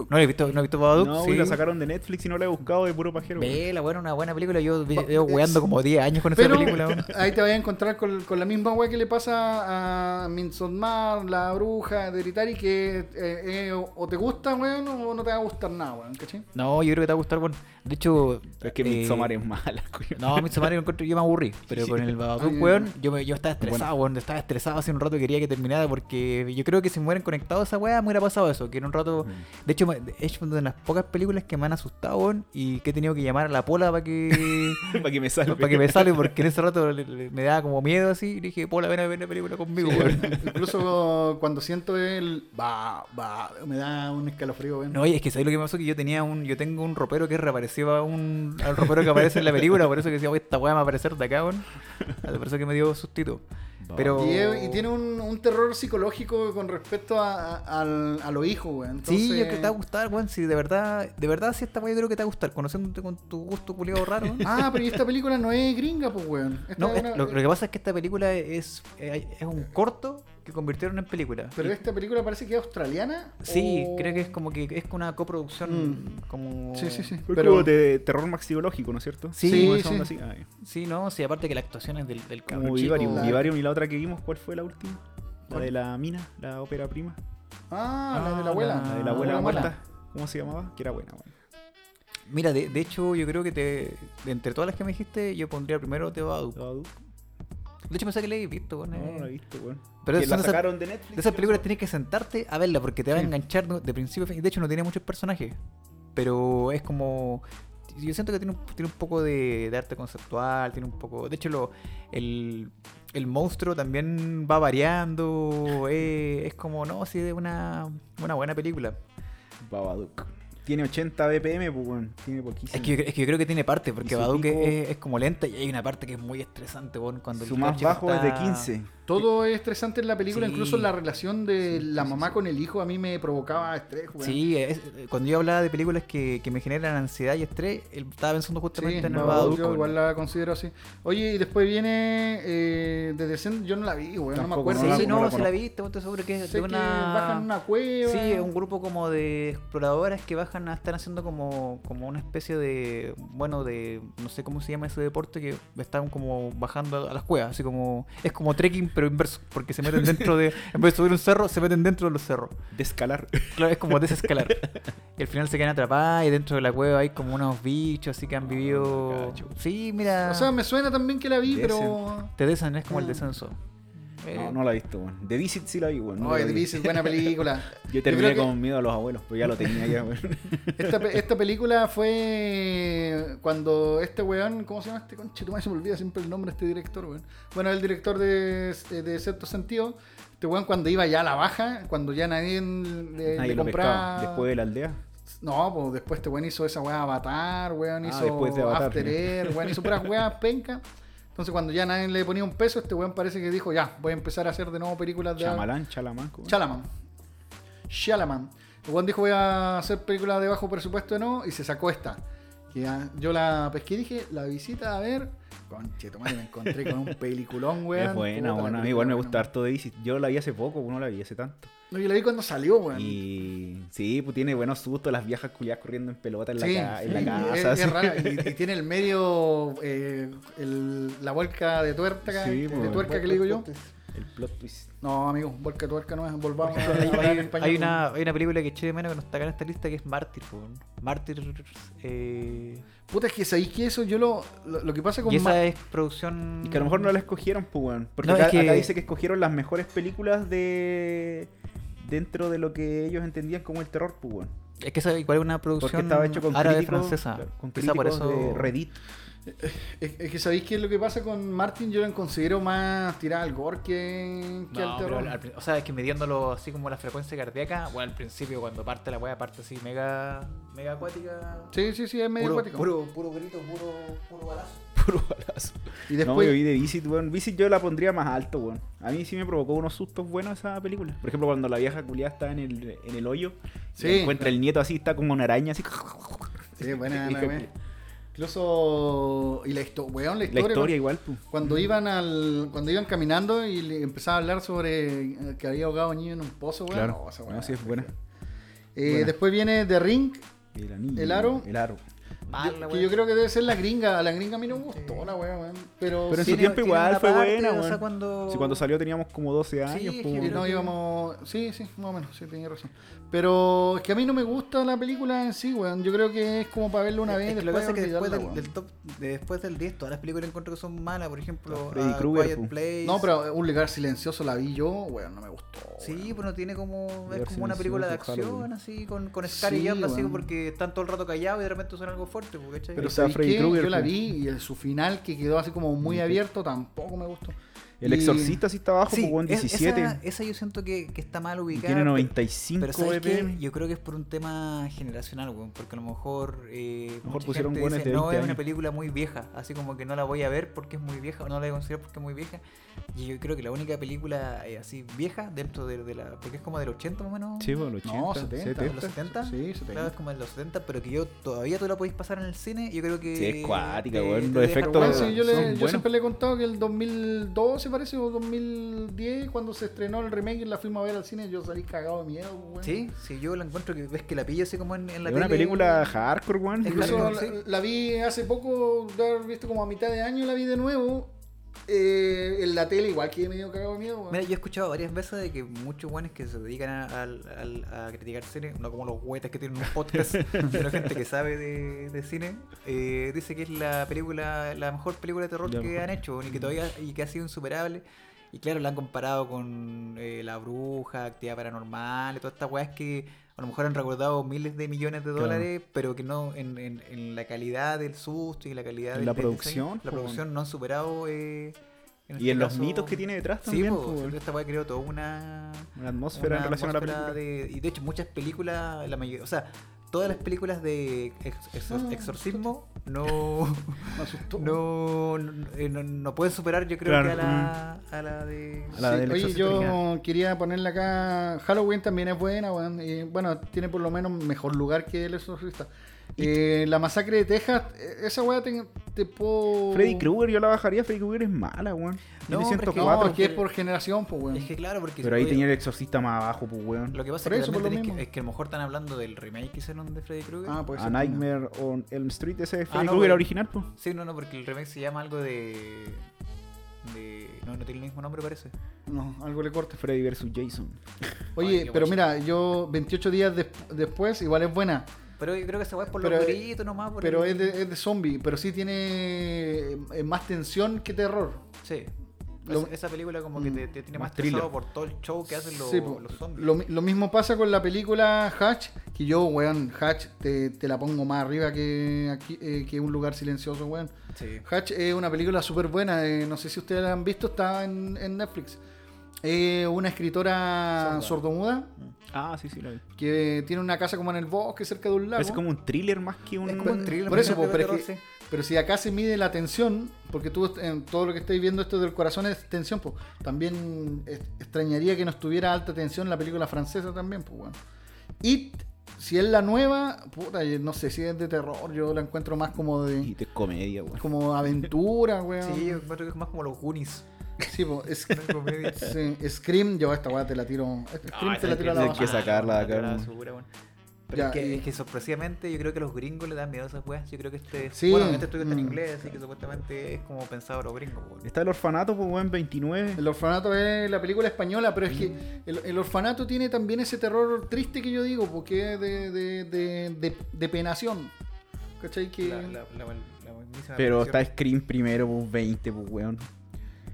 no he visto no he visto Babadook No, sí. la sacaron de Netflix y no la he buscado de puro pajero. Vela, bueno, una buena película. Yo llevo weando como 10 años con esa Pero película. weón. ahí te vas a encontrar con, con la misma wea que le pasa a Midsommar, la bruja de Hereditary, que eh, eh, o- o te gusta, weón, o no te va a gustar nada, weón, ¿cachai? No, yo creo que te va a gustar, bueno. De hecho. Pero es que eh, Midsommar es mala, coño. No, Midsommar yo, encuentro- yo me aburrí. Pero con el Babadook, Ay, weón, yo, me- yo estaba estresado, weón. Estaba estresado hace un rato y quería que terminara porque yo creo que si me hubieran conectado a esa weá, me hubiera pasado eso. Que en un rato. Mm. De hecho, es una de las pocas películas que me han asustado, weón. Y que he tenido que llamar a la pola para que. Para que me salve. para que me salga porque en ese rato le- le- me daba como miedo así. Y dije, Pola, ven a ver la película conmigo, Sí, weón. Incluso cuando siento el va, va, me da un escalofrío, weón. No, oye, es que ¿sabes lo que me pasó? Que yo tenía un, yo tengo un ropero que reapareció a un, al ropero que aparece en la película, por eso que decía, oye, esta weá me va a aparecer de acá, weón. Por eso que me dio sustito. Pero... Y, tiene un, un terror psicológico con respecto a, a, al- a los hijos, weón. Sí, yo creo que Entonces- te va a gustar, weón. Si de verdad, de verdad, si esta yo creo que te va a gustar, conociéndote con tu gusto culiado raro. Ah, pero y esta película no es gringa, pues, weón. Esta No, es es- una- lo, lo que pasa es que esta película es, es un corto que convirtieron en película. Pero Y- esta película parece que es australiana. Sí, o- creo que es como que es una coproducción Mm. como... Sí, sí, sí. Pero como de terror maxiológico, ¿no es cierto? Sí, sí. así. Ah. Sí, no, sí, aparte que la actuación es del, del cabrón. Vivarium. la- Vivarium y la otra que vimos, ¿cuál fue la última? La ¿Cuál? de la mina, la ópera prima. Ah, la de Ah, la abuela. La de la Ah, abuela la muerta. ¿Cómo se llamaba? Que era buena, bueno. Mira, de, de hecho, yo creo que te, de entre todas las que me dijiste, yo pondría primero The Babadook. De hecho, pensé que la habéis visto, weón, No, eh. no la he visto, weón. Pero Que la esas- sacaron de Netflix. De esas películas tienes que sentarte a verla porque te va a enganchar de de principio a fin. De hecho, no tiene muchos personajes. Pero es como. Yo siento que tiene un, tiene un poco de, de arte conceptual. Tiene un poco. De hecho, lo, el, el monstruo también va variando. eh, es como, no, sí, es una, una buena película. Babadook. Tiene 80 BPM, pues, weón. Tiene poquísimo. Es que, yo- es que yo creo que tiene parte, porque pico- es, es como lenta y hay una parte que es muy estresante, weón, cuando Su el más bajo es de está- 15. Todo es estresante en la película, Sí. incluso la relación de Sí, la sí, mamá sí. con el hijo a mí me provocaba estrés. Sí, es- cuando yo hablaba de películas que, que me generan ansiedad y estrés, él estaba pensando justamente Sí, en el Babadook, yo igual la considero así. Oye, y después viene eh, The Descent, yo no la vi, weón, no me acuerdo. no Sí, no no, la si la viste, estoy seguro que es Sé de que una... bajan una cueva. Sí, es un grupo como de exploradoras que bajan a estar haciendo como, como una especie de, bueno, de, no sé cómo se llama ese deporte, que están como bajando a las cuevas, así como, es como trekking pero inverso, porque se meten dentro de, en vez de subir un cerro, se meten dentro de los cerros. De escalar. Claro, es como desescalar. y al final se quedan atrapadas y dentro de la cueva hay como unos bichos así que han vivido... cacho. Sí, mira... O sea, me suena también que la vi, pero... Te desan, es como el Ah. descenso. Eh, No, no la he visto, weón. The Visit sí la vi, weón. no vi. The Visit, buena película. Yo terminé que- con miedo a los abuelos, pero ya lo tenía ya, weón. Esta, esta película fue cuando este weón, ¿cómo se llama este conche? Tu madre, se me olvida siempre el nombre de este director, weón. Bueno, el director de, de cierto sentido. Este weón cuando iba ya a la baja, cuando ya nadie le, Nadie le lo pescaba. compraba. Después de la aldea. No, pues después este weón hizo esa weá Avatar, weón, Ah, hizo de Avatar, After. Air, weón, hizo puras weas penca. Entonces cuando ya nadie le ponía un peso, este weón parece que dijo, ya, voy a empezar a hacer de nuevo películas de Chamalán, Chalamán. weón. Chalaman. Shalaman. El weón dijo voy a hacer películas de bajo presupuesto de nuevo y se sacó esta. Que yo la pesqué y dije, la visita a ver. Conche, madre, me encontré con un peliculón, weón. Es buena, Puta, weón. la A mí igual me película, gusta weón. harto de Visit. Yo la vi hace poco, no la vi hace tanto. No, yo la vi cuando salió, weón. Y sí, pues tiene buenos sustos, las viejas culiadas corriendo en pelota en la, Sí, ca- en sí, la casa. es, así. es rara. Y, y tiene el medio, eh, el- la vuelca de tuerca, Sí, de pues. tuerca que le digo yo. El plot twist. No, amigo, vuelca tuerca no es, volvamos a hablar en hay- español. hay una, hay una película que eché de menos que no está acá en esta lista que es Mártir. po. Mártir. Eh, Puta, es que sabéis que eso yo lo, lo, lo que pasa con y esa es producción. Y que a lo mejor no la escogieron, pues. Porque No, es acá, que- acá dice que escogieron las mejores películas de. dentro de lo que ellos entendían como el terror, pues. Es que esa igual es una producción Porque estaba hecho con árabe críticos, francesa. claro, con Quizá por críticos eso. de Reddit. Es, es que sabéis que lo que pasa con Martin yo lo considero más tirada al gore que, que No, al terror. al- al prin- o sea, es que midiéndolo así como la frecuencia cardíaca, bueno, al principio cuando parte la wea parte así mega, mega acuática. Sí, sí, sí, es medio Puro, acuático. puro, puro grito, puro, puro balazo. Puro balazo. y No, después, yo vi de Visit, weón. Visit yo la pondría más alto, weón. A mí sí me provocó unos sustos buenos esa película. Por ejemplo, cuando la vieja culiada está en el, en el hoyo. Sí. encuentra el nieto así, está como una araña así. sí, buena, Incluso, y la, histo- weón, la La historia, historia igual, pues. cuando iban al cuando iban caminando y le empezaba a hablar sobre eh, que había ahogado a un niño en un pozo, weón. Claro. No, esa No, weá, sí es buena. Eh, buena. Después viene The Ring, El anillo. ¿El aro? El aro. Mal, yo- que wea. yo creo que debe ser la gringa. A la gringa a mí no me gustó la weá, weón. Pero, Pero en sí, su tiempo igual fue parte, buena, o sea, weón. cuando- Si cuando salió teníamos como 12 años, es pues, que weón. no íbamos. Sí, sí, más o menos, sí, tenía razón. Pero es que a mí no me gusta la película en sí, weón. Yo creo que es como para verla una vez. Es que lo que después pasa es que después del, del top, de- después del 10, todas las películas encuentro que son malas, por ejemplo, Freddy a Krueger, Quiet. Place. No, pero Un lugar silencioso la vi yo, weón, no me gustó. Sí, weón. pero no tiene como. Lugar Es como una película de acción, Halloween. así, con, con Scar y Jump, así, porque están todo el rato callados y de repente suena algo fuerte, pues, ¿cachai? Pero está ¿sabéis Freddy? Krueger, Yo la vi y el- su final que quedó así como muy abierto tampoco me gustó. El Y- exorcista sí está abajo, Sí, weón, es- 17. Esa, esa yo siento que, que está mal y ubicada. tiene pero- 95 Pero ¿sabes qué? BPM. Yo creo que es por un tema generacional, weón. Porque a lo mejor. Eh, mejor mucha pusieron gente dice, de No, 20 es una años". película muy vieja. Así como que no la voy a ver porque es muy vieja. O no la voy a considerar porque es muy vieja. Y yo creo que la única película eh, así vieja dentro de, de la. Porque es como del 80 más o menos. Sí, bueno, 80, No, 70. ¿De los 70? Sí, 70. Claro, es como de los 70, pero que yo todavía tú la podéis pasar en el cine. Yo creo que. Sí, es cuática, weón, los efectos Bueno, como- sí, yo, le- siempre le he contado que el 2012 parece, o 2010, cuando se estrenó el remake y la fuimos a ver al cine, yo salí cagado de miedo, weón. Sí, sí, yo la encuentro que ves que la pilla así como en, en la Es una película hardcore, weón. Incluso la, vi hace poco, visto como a mitad de año, la vi de nuevo. Eh, en la tele, igual que medio cagado miedo. Mira, yo he escuchado varias veces de que muchos guanes que se dedican a, criticar cine, no como los huetes que tienen un podcast, sino gente que sabe de, de cine, eh, dice que es la película, la mejor película de terror que mejor. han hecho y que todavía y que ha sido insuperable. Y claro, la han comparado con eh, La Bruja, Actividad Paranormal, y todas estas weas que a lo mejor han recordado miles de millones de Claro. dólares, pero que no en, en- en la calidad del susto y la calidad del la del producción, la po, producción no han superado. eh, Y este en los mitos que tiene detrás Sí, también, po, po, esta weá creó toda una, Una atmósfera en relación a la película. de- y de hecho, muchas películas, la mayoría, o sea, todas las películas de ex- Ah. exorcismo no, no, no, eh, no- no pueden superar, yo creo Claro, que a la, a la de. A la Sí, del oye, yo original. quería ponerle acá. Halloween también es buena, weón. y, bueno, tiene por lo menos mejor lugar que el exorcista. Eh, la masacre de Texas, eh, esa weá te, te puedo. Freddy Krueger, yo la bajaría. Freddy Krueger es mala, weón. No, pero es que- 104. No, es que es por generación, pues, weón. Es que claro, porque. Pero ahí tenía el exorcista más abajo, pues, weón. Lo que pasa es que, lo tenés que- es que a lo mejor están hablando del remake que hicieron de Freddy Krueger. Ah, pues A Nightmare on Elm Street, ese es Ah, Freddy no, Krueger original, pues. Sí, no, no, porque el remake se llama algo de. de no, no tiene el mismo nombre, parece. No, algo le corta. Freddy vs. Jason. Oye, Ay, pero guay. mira, yo 28 días des- después, igual es buena. Pero yo creo que weá es por Pero, los eh, gritos nomás. Por Pero el- es de, es de zombie, pero sí tiene eh, más tensión que terror. Sí. Lo- Esa- película como que te, te tiene Más estresado por todo el show que hacen los, Sí, los zombies. Lo mismo pasa con la película Hatch, que yo, weón, Hatch te, te la pongo más arriba que, aquí, eh, que Un lugar silencioso, weón. Sí. Hatch es una película súper buena, eh, no sé si ustedes la han visto, está en, en Netflix. Es una escritora Sorda. sordomuda Ah, sí, sí, lo vi. que tiene una casa como en el bosque cerca de un lago. Es como un thriller más que un. Es como un thriller. Por eso, de pero, es terror, que- sí. pero si acá se mide la tensión, porque tú en todo lo que estáis viendo esto del corazón es tensión, pues también es- extrañaría que no estuviera alta tensión la película francesa también, pues bueno. Y si es la nueva, puta, no sé si es de terror, yo la encuentro más como Y de de comedia, weón. como aventura, weón. Sí, yo encuentro que es más como los Goonies. Sí, po, es, Una comedia. sí, Scream, yo esta weá te la tiro. Scream Ah, te la tiro a la hay que sacarla de acá. Pero Ya, es, que, y- es que sorpresivamente yo creo que a los gringos le dan miedo a esas weas. Yo creo que este. Sí, Bueno, este estudio está en mm. inglés, así que supuestamente es como pensado a los gringos, weón. Está el orfanato, pues, weón, 29. El orfanato es la película española, pero es que el, el orfanato tiene también ese terror triste que yo digo, porque es de, de, de, de, de penación. ¿Cachai? Que La, la, la, la mismísima Pero está Scream primero, pues, 20, pues, weón.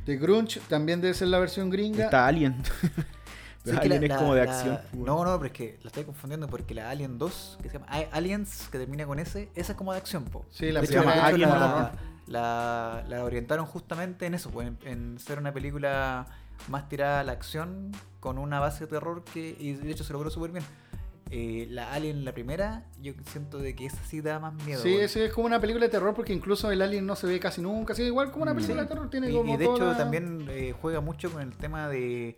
De Grunge también debe ser la versión gringa. Está Alien. Pero Alien la- es como de la- acción. No, no, pero es que la estoy confundiendo porque la Alien 2, que se llama A- Aliens, que termina con S, esa es como de acción, po. Sí, la De Se hecho, llama primera de hecho, Alien la, Horror. la, la orientaron justamente en eso, pues, en, en ser una película más tirada a la acción, con una base de terror que, y de hecho se logró súper bien. Eh, la Alien, la primera, yo siento de que esa sí da más miedo. Sí, ese es como una película de terror porque incluso el alien no se ve casi nunca. Sí, igual como una película de terror tiene Y, como y de hecho la- también eh, juega mucho con el tema de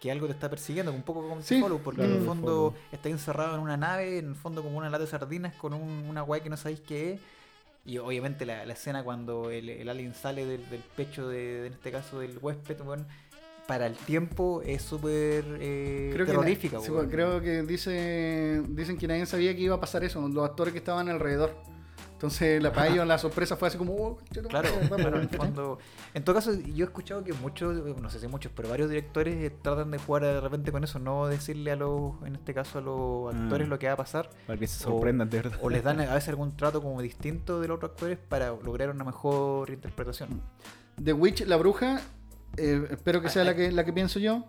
que algo te está persiguiendo, un poco como Sí. Follow, porque en el fondo está encerrado en una nave, en el fondo como una lata de sardinas con un- una guay que no sabéis qué es. Y obviamente la, la escena cuando el, el alien sale del, del pecho de, de, en este caso, del huésped, weón, para el tiempo es súper eh, Creo que, terrorífica. na- sí, creo que dice, dicen que nadie sabía que iba a pasar eso, los actores que estaban alrededor. Entonces, la, para ellos la sorpresa fue así como, oh, tu Claro, claro, en el ¿cachai? fondo. En todo caso, yo he escuchado que muchos, no sé si muchos, pero varios directores eh, tratan de jugar de repente con eso, no decirle a los, en este caso a los actores Mm. lo que va a pasar, Para que se O- sorprendan, de verdad. o les dan a veces algún trato como distinto de los otros actores para lograr una mejor interpretación. The Witch, la bruja, eh, espero que sea la que, la que pienso yo.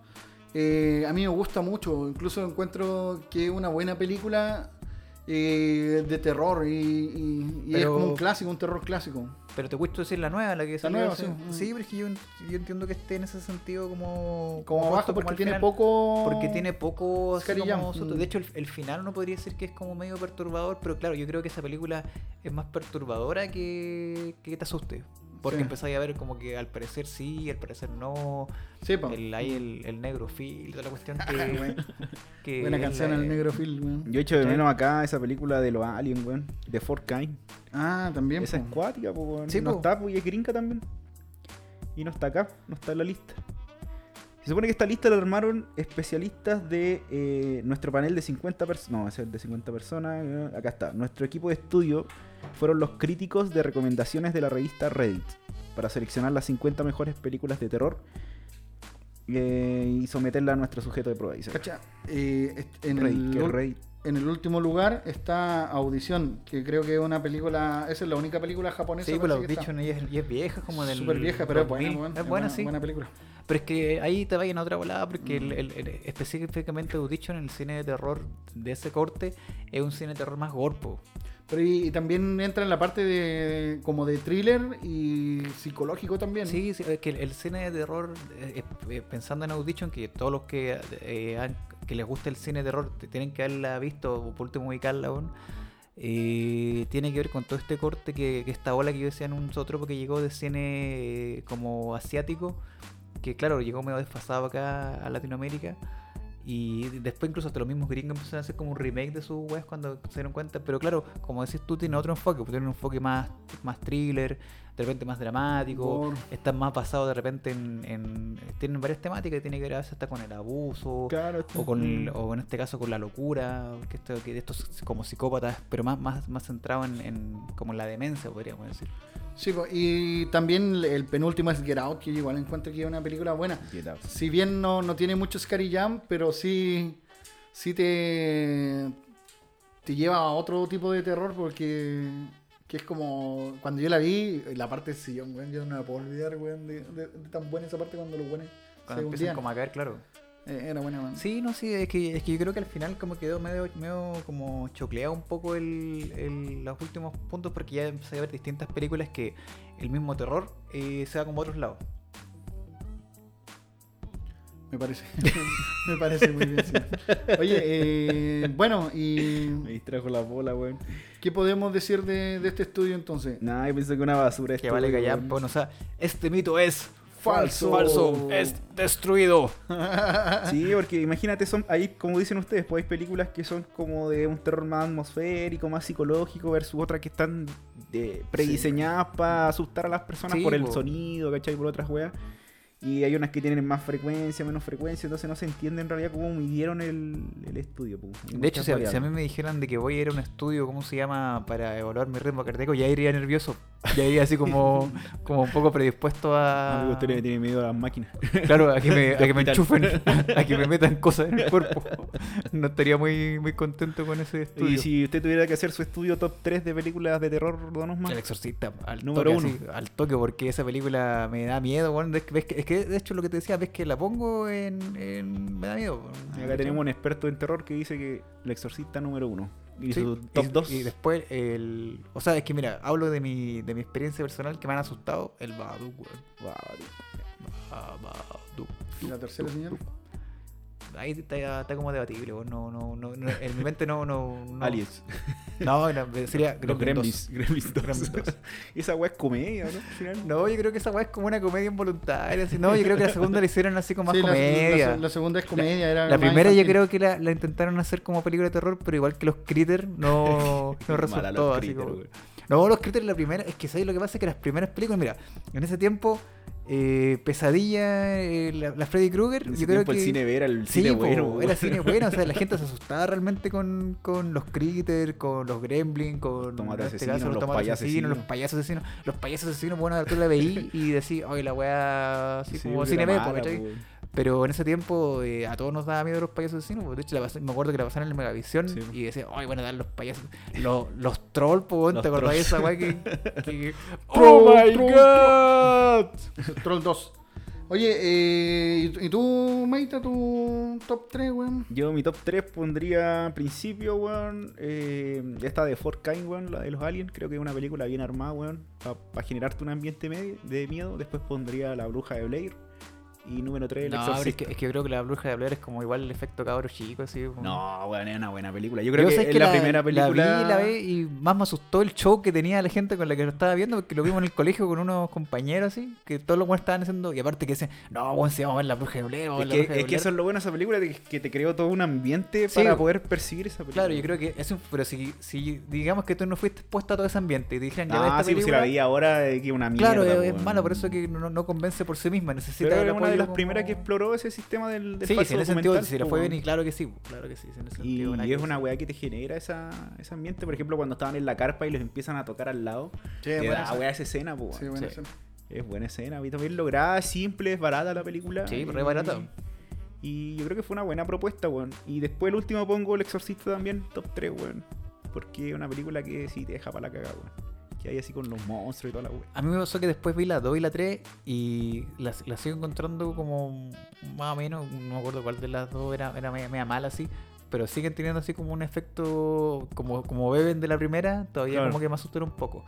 Eh, a mí me gusta mucho, incluso encuentro que es una buena película eh, de terror y, y- y es como un clásico, un terror clásico. Pero te cuesta decir la nueva, la que salió nueva, hace- sí. Sí, pero es que yo, yo entiendo que esté en ese sentido como. Como puesto abajo como porque tiene final. poco... Porque tiene poco como. Mm. De hecho, el, el final uno podría decir que es como medio perturbador, pero claro, yo creo que esa película es más perturbadora que, que te asuste. Porque Sí. empezáis a ver como que al parecer sí, al parecer no. Sí, po. El, hay el, el negro Phil, toda la cuestión que. Buena- que Buena es canción al negro Phil, weón. Yo echo de ¿Qué? menos acá esa película de los aliens, weón. De Fort Kind. Ah, también. Esa es po. cuática, pues, weón. Sí, no po. está, pues, y es gringa también. y no está acá, no está en la lista. Se supone que esta lista la armaron especialistas de eh, nuestro panel de 50 personas. No, es el de 50 personas. Acá está. Nuestro equipo de estudio fueron los críticos de recomendaciones de la revista Reddit para seleccionar las 50 mejores películas de terror eh, y someterla a nuestro sujeto de prueba. dice. Cacha, eh, en, Reddit, el, Reddit. en último lugar está Audición, que creo que es una película, esa es la única película japonesa. Sí, pues que dicho, está. y es, y es vieja, como del. Súper vieja, pero es buena, 2000. weón. Es buena, sí. Buena película. Pero es que ahí te vayan a otra volada porque Mm. el, el- el- específicamente dicho en el cine de terror de ese corte es un cine de terror más gorpo. Pero y, también entra en la parte de como de thriller y psicológico también. Sí, sí, es que el, cine de terror, eh, eh, pensando en Audition, que todos los que, eh, que les gusta el cine de terror te- tienen que haberla visto o por último ubicarla aún, eh, tiene que ver con todo este corte que, que esta ola que yo decía en un zootropo que llegó de cine eh, como asiático, que claro, llegó medio desfasado acá a Latinoamérica. Y después incluso hasta los mismos gringos empezaron a hacer como un remake de sus weas cuando se dieron cuenta. Pero claro, como decís tú, tiene otro enfoque. pues Tiene un enfoque más, más thriller, de repente más dramático. Gore. Están más basados de repente en, en- Tienen varias temáticas que tiene que ver a veces hasta con el abuso. Claro, O, con el- mm. o en este caso con la locura, que, esto, que estos como psicópatas, pero más, más, más centrado en, en como en la demencia, podríamos decir. Sí, y también el- penúltimo es Get Out, que yo igual encuentro que es una película buena. Get Out. Si bien no, no tiene mucho Scary Jam, pero sí, sí te, te lleva a otro tipo de terror porque que es como cuando yo la vi, la parte del sillón, weón, yo no me puedo olvidar, weón, de, de- de tan buena esa parte cuando los buenos Cuando se empiezan como a caer, claro. Eh, era buena, weón. Sí, no, sí, es que, es que yo creo que al final como quedó medio, medio como chocleado un poco el, el- los últimos puntos porque ya empecé a ver distintas películas que el mismo terror eh, se va como a otros lados. Me parece. me parece muy bien, sí. Oye, eh, bueno, y Me distrajo la bola, weón. ¿qué podemos decir de, de este estudio entonces? Nah, yo pensé que una basura Que esto, vale callar, bueno, o sea, este mito es Falso. falso, es destruido. Sí, porque imagínate, son ahí, como dicen ustedes, pues hay películas que son como de un terror más atmosférico, más psicológico, versus otras que están eh, prediseñadas para asustar a las personas Sí, por el po. sonido, ¿cachai? Por otras weas. Y hay unas que tienen más frecuencia, menos frecuencia, entonces no se entiende en realidad cómo midieron el, el estudio. Hay De hecho, si a, si a variables. mí me dijeran de que voy a ir a un estudio, ¿cómo se llama? Para evaluar mi ritmo cardíaco, ya iría nervioso. Ya iría así como, como un poco predispuesto a... Amigo, usted le tiene miedo a las máquinas. Claro, a que me, a que me enchufen, a que me metan cosas en el cuerpo. No estaría muy, muy contento con ese estudio. y si usted tuviera que hacer su estudio top 3 de películas de terror, Don Osman, El exorcista, al Número toque, uno. así, al toque, porque esa película me da miedo, weón. Es que, ves que- es que, de hecho lo que te decía, ves que la pongo en... en- me da miedo. Y acá tenemos un experto en terror que dice que el exorcista número uno. Y Sí, su y- top 2. Y después el... O sea, es que mira, hablo de mi, de mi experiencia personal que me han asustado. El Babadook, weón. Babadook. ¿Y la tercera, señor? Ahí está, está como debatible. No, no, no, no, en mi mente no... no, no Aliens. No, no, sería Los Gremlins Gremlins. 2. Gremlins 2. Gremlins 2. Esa weá es comedia, ¿no? Al final. No, yo creo que esa weá es como una comedia involuntaria. así. No, yo creo que la segunda la hicieron así como más Sí, la- la, comedia. la- la segunda es comedia. era La primera yo creo que la, la intentaron hacer como película de terror, pero igual que los Critter no, no Mala resultó los así Critter, como- weón. No, los Critter la primera, es que ¿sabes lo que pasa? Es que las primeras películas, mira, en ese tiempo, eh, Pesadilla, eh, la, la Freddy Krueger, yo creo que... el cine era el Sí, cine bueno. era cine bueno, o sea, la gente se asustaba realmente con, con los Critter, con los Gremlins, con Tomate este asesinos, caso, los tomates payasos asesinos, los payasos asesinos. Los payasos asesinos, bueno, tú la veí y decís, oye, la weá así Sí, como cine mala. Pero en ese tiempo eh, a todos nos daba miedo los payasos asesinos. porque De hecho, la pas- me acuerdo que la pasaron en el Megavisión Sí. y decía, ay, bueno, dar los payasos. Los, los trolls, po, weón, Los ¿te acordás de esa weá que, que- ¡Oh, Troll, my troll, god! Troll 2. Oye, eh, ¿y tú, Meita, tu top 3, weón? Yo mi top 3 pondría principio, weón. eh, esta de Fort Kind, weón, la de los aliens. Creo que es una película bien armada, weón. Para generarte un ambiente medio- de miedo. Después pondría La Bruja de Blair. Y número 3 El No, es Exorcista. que, es que yo creo que la bruja de Blair es como igual el efecto cabro chico, así. como- No, weón, es una buena película. Yo creo Yo que es la, primera película. La vi, la vi y más me asustó el show que tenía la gente con la que lo estaba viendo, porque lo vimos en el colegio con unos compañeros así, que todos los buenos estaban haciendo, y aparte que decían, no, bueno, si vamos a ver la bruja de Blair, vamos a Es la que, bruja de es que eso Blair". es lo bueno de esa película, que- te creó todo un ambiente Sí, para poder percibir esa película. Claro, yo creo que eso, pero si, si digamos que tú no fuiste expuesto a todo ese ambiente y te dijeran ya Ah, esta sí, pues si la película", vi ahora, es que una mierda. Claro, es, es malo, por eso que no, no convence por sí misma, necesita Pero de las como- primeras que exploró ese sistema del, del Sí, falso sí, en ese sentido, si le fue bien y claro que sí, claro que sí, sí, en ese Y, sentido. y es una weá que te genera esa, ese ambiente. Por ejemplo, cuando estaban en la carpa y les empiezan a tocar al lado. Sí, te buena da escena. weá esa escena, po, Sí, weón. buena Sí. escena. Es buena escena. Y también lograda, es simple, es barata la película. Sí, y- es barata. Y yo creo que fue una buena propuesta, weón. Y después el último pongo El Exorcista también, top 3, weón. Porque es una película que sí te deja para la cagada, weón. Que hay así con los monstruos y toda la weón. A mí me pasó que después vi la 2 y la 3 y las las sigo encontrando como más o menos, no me acuerdo cuál de las dos era, era media, media mala así, pero siguen teniendo así como un efecto, como, como beben de la primera, todavía Claro. como que me asustan un poco.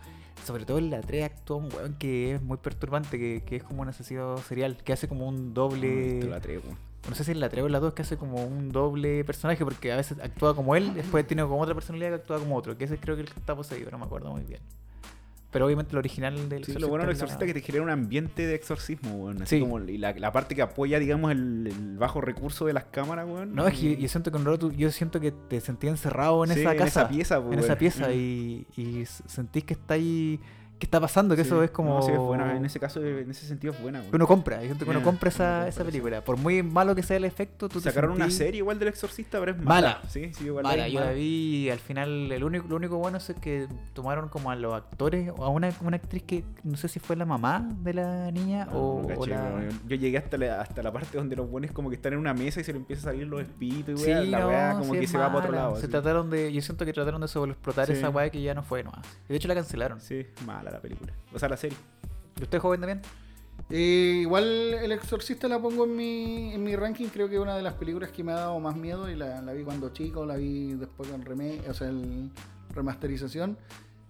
Sobre todo en la 3 actúa un weón que es muy perturbante, que, que es como un asesino serial, que hace como un doble... la 3, weón. No sé si en la 3 o en la 2 que hace como un doble personaje, porque a veces actúa como él, después tiene como otra personalidad que actúa como otro, que ese creo que el que está poseído, no me acuerdo muy bien. Pero obviamente el original del Sí, lo bueno del exorcista es que te genera un ambiente de exorcismo, weón. Así Sí. como y la, la parte que apoya, digamos, el, el bajo recurso de las cámaras, weón. No, es que yo siento que tú- yo siento que te sentí encerrado en Sí, esa en casa. esa pieza, po, en esa pieza Mm. y, y sentís que está ahí. ¿Qué está pasando? Que Sí. eso es como. No, sí, es buena. En ese caso, en ese sentido, es buena, weón. uno compra. Siento que uno compra esa, esa eso. película. Por muy malo que sea el efecto, tú te Sacaron una serie igual del exorcista, pero es Mala. mala. Sí, sí, igual Mala, yo la vi y al final el único, lo único bueno es que tomaron como a los actores o a una, una actriz que no sé si fue la mamá de la niña No, o, caché, la... Yo llegué hasta la, hasta la parte donde los buenos como que están en una mesa y se le empieza a salir los espíritus y Sí, la como sí que se va para otro lado. Se así. trataron de, yo siento que trataron de sobreexplotar esa weá que ya no fue nomás. De hecho la cancelaron. Sí, mala la película. O sea, la serie. ¿Y usted joven también? Eh, igual El Exorcista la pongo en mi, en mi ranking, creo que es una de las películas que me ha dado más miedo y la, la vi cuando chico, la vi después con remake, o sea, el remasterización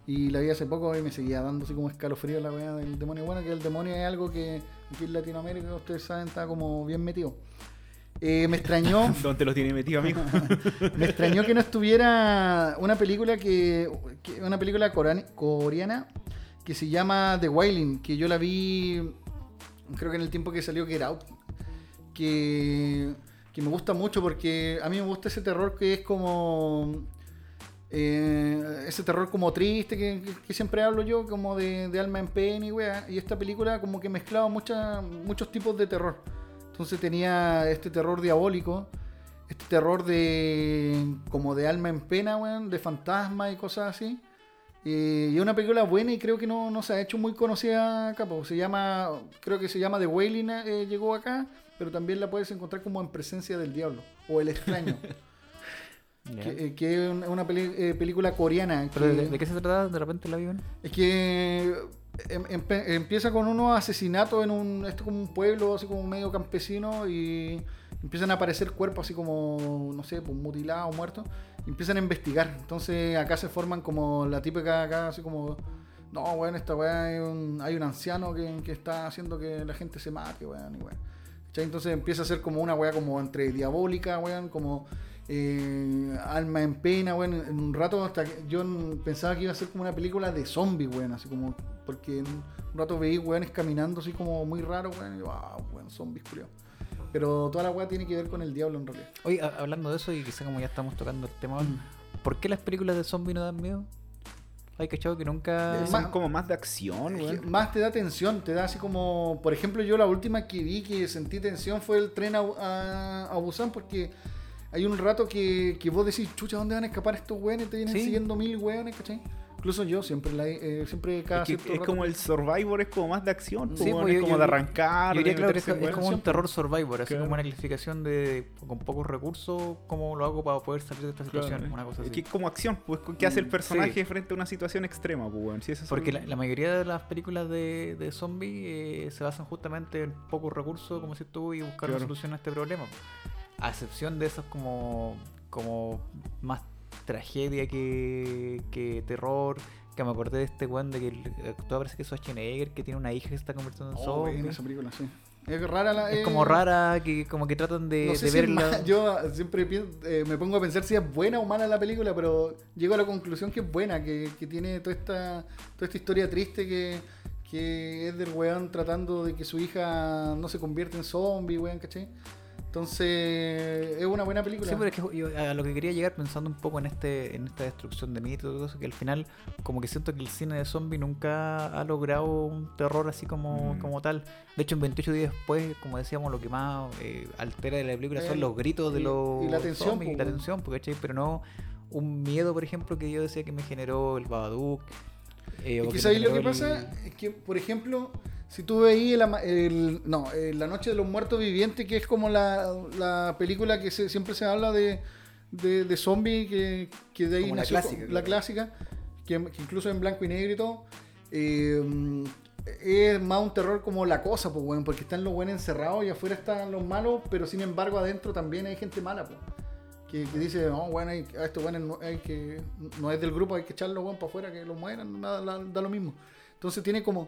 y la vi hace poco y me seguía dando así como escalofrío la weá del demonio. Bueno, que el demonio es algo que aquí en Latinoamérica, ustedes saben, está como bien metido. Eh, me extrañó, ¿Dónde lo tiene metido, amigo? me extrañó que no estuviera una película que, que- una película coreana que se llama The Wailing, que yo la vi creo que en el tiempo que salió Get Out, que, que me gusta mucho porque a mí me gusta ese terror que es como eh, ese terror como triste que, siempre hablo yo, como de, alma en pena y wea, y esta película como que mezclaba muchas muchos tipos de terror. Entonces tenía este terror diabólico, este terror de como de alma en pena, weón, de fantasma y cosas así. Eh, y es una película buena y creo que no, no se ha hecho muy conocida acá. Se llama, creo que se llama The Wailing, eh, llegó acá, pero también la puedes encontrar como en presencia del diablo o el extraño, que, eh, que es un- una peli- eh, película coreana. ¿Pero que- de, de qué se trata? ¿De repente la vi bien? es que em- empieza con unos asesinatos en un. Esto como un pueblo, así como medio campesino, y empiezan a aparecer cuerpos así como, no sé, pues mutilados, muertos, empiezan a investigar. Entonces acá se forman como la típica acá, así como. No, weón, esta weá hay un, hay un anciano que, está haciendo que la gente se mate, weón, y weón. Entonces empieza a ser como una weá como entre diabólica, weón, como eh, alma en pena, weón. En un rato hasta que yo pensaba que iba a ser como una película de zombies, weón, así como, porque un rato veí weones caminando así como muy raro, weón, y yo, ah, weón, zombies, culiao. Pero toda la weá tiene que ver con el diablo en realidad. Oye, hablando de eso y quizá como ya estamos tocando el tema, Mm. ¿por qué las películas de zombies no dan miedo? Hay cachado que nunca... Es Son más- como más de acción, weón. más te da tensión, te da así como, por ejemplo, yo la última que vi que sentí tensión fue el tren a, a, a Busan porque hay un rato que, que vos decís, chucha, ¿dónde van a escapar estos weones? Te vienen Sí. siguiendo mil weones, ¿cachai? Incluso yo siempre, la, he- eh, siempre cada Es, que- cierto es rato- como el Survivor, es como más de acción, Sí, pues, es yo- como yo- de arrancar. Yo diría de claro, es, como un terror survivor, así Claro. como una clasificación de con pocos recursos, cómo lo hago para poder salir de esta situación, eh. una cosa Es que es como acción, pues, ¿qué hace el Mm, personaje sí. frente a una situación extrema, pues, son- Porque la, la mayoría de las películas de, de zombies eh, se basan justamente en pocos recursos, como si tú, y buscar una solución a este problema. A excepción de esos como, como más tragedia que, que terror. Que me acordé de este weón de que actúa parece que es Schwarzenegger, que tiene una hija que se está convirtiendo en Oh, zombie. esa película, sí. Es rara la. Es eh, como rara, que como que tratan de, No sé de si es verla. yo siempre pienso- eh, me pongo a pensar si es buena o mala la película, pero llego a la conclusión que es buena, que, que tiene toda esta, toda esta historia triste que, que es del weón tratando de que su hija no se convierta en zombie, weón, ¿cachai? Entonces, es una buena película. Sí, pero es que yo a lo que quería llegar pensando un poco en este en esta destrucción de mitos y todo eso, que al final como que siento que el cine de zombie nunca ha logrado un terror así como, Mm. como tal. De hecho, en 28 días después, como decíamos, lo que más eh, altera de la película son los gritos de y- los y la tensión, zombies y po, la tensión, pero no un miedo, por ejemplo, que yo decía que me generó el Babadook. eh, que me ¿sabes lo que pasa? Es que, por ejemplo, si tú el, ama- el- no, eh, La Noche de los Muertos Vivientes, que es como la, la película que se- siempre se habla de, de, de zombie, que, que de ahí Como la nació clásica, la clásica, que, que incluso en blanco y negro y todo. eh, es más un terror como la cosa, pues, weón, porque están los buenos encerrados y afuera están los malos, pero sin embargo adentro también hay gente mala, pues. Que, que dice, no, bueno, hay, a estos buenos no, hay que, no es del grupo, hay que echarlos weón para afuera, que los mueran, nada, la- da lo mismo. Entonces tiene como,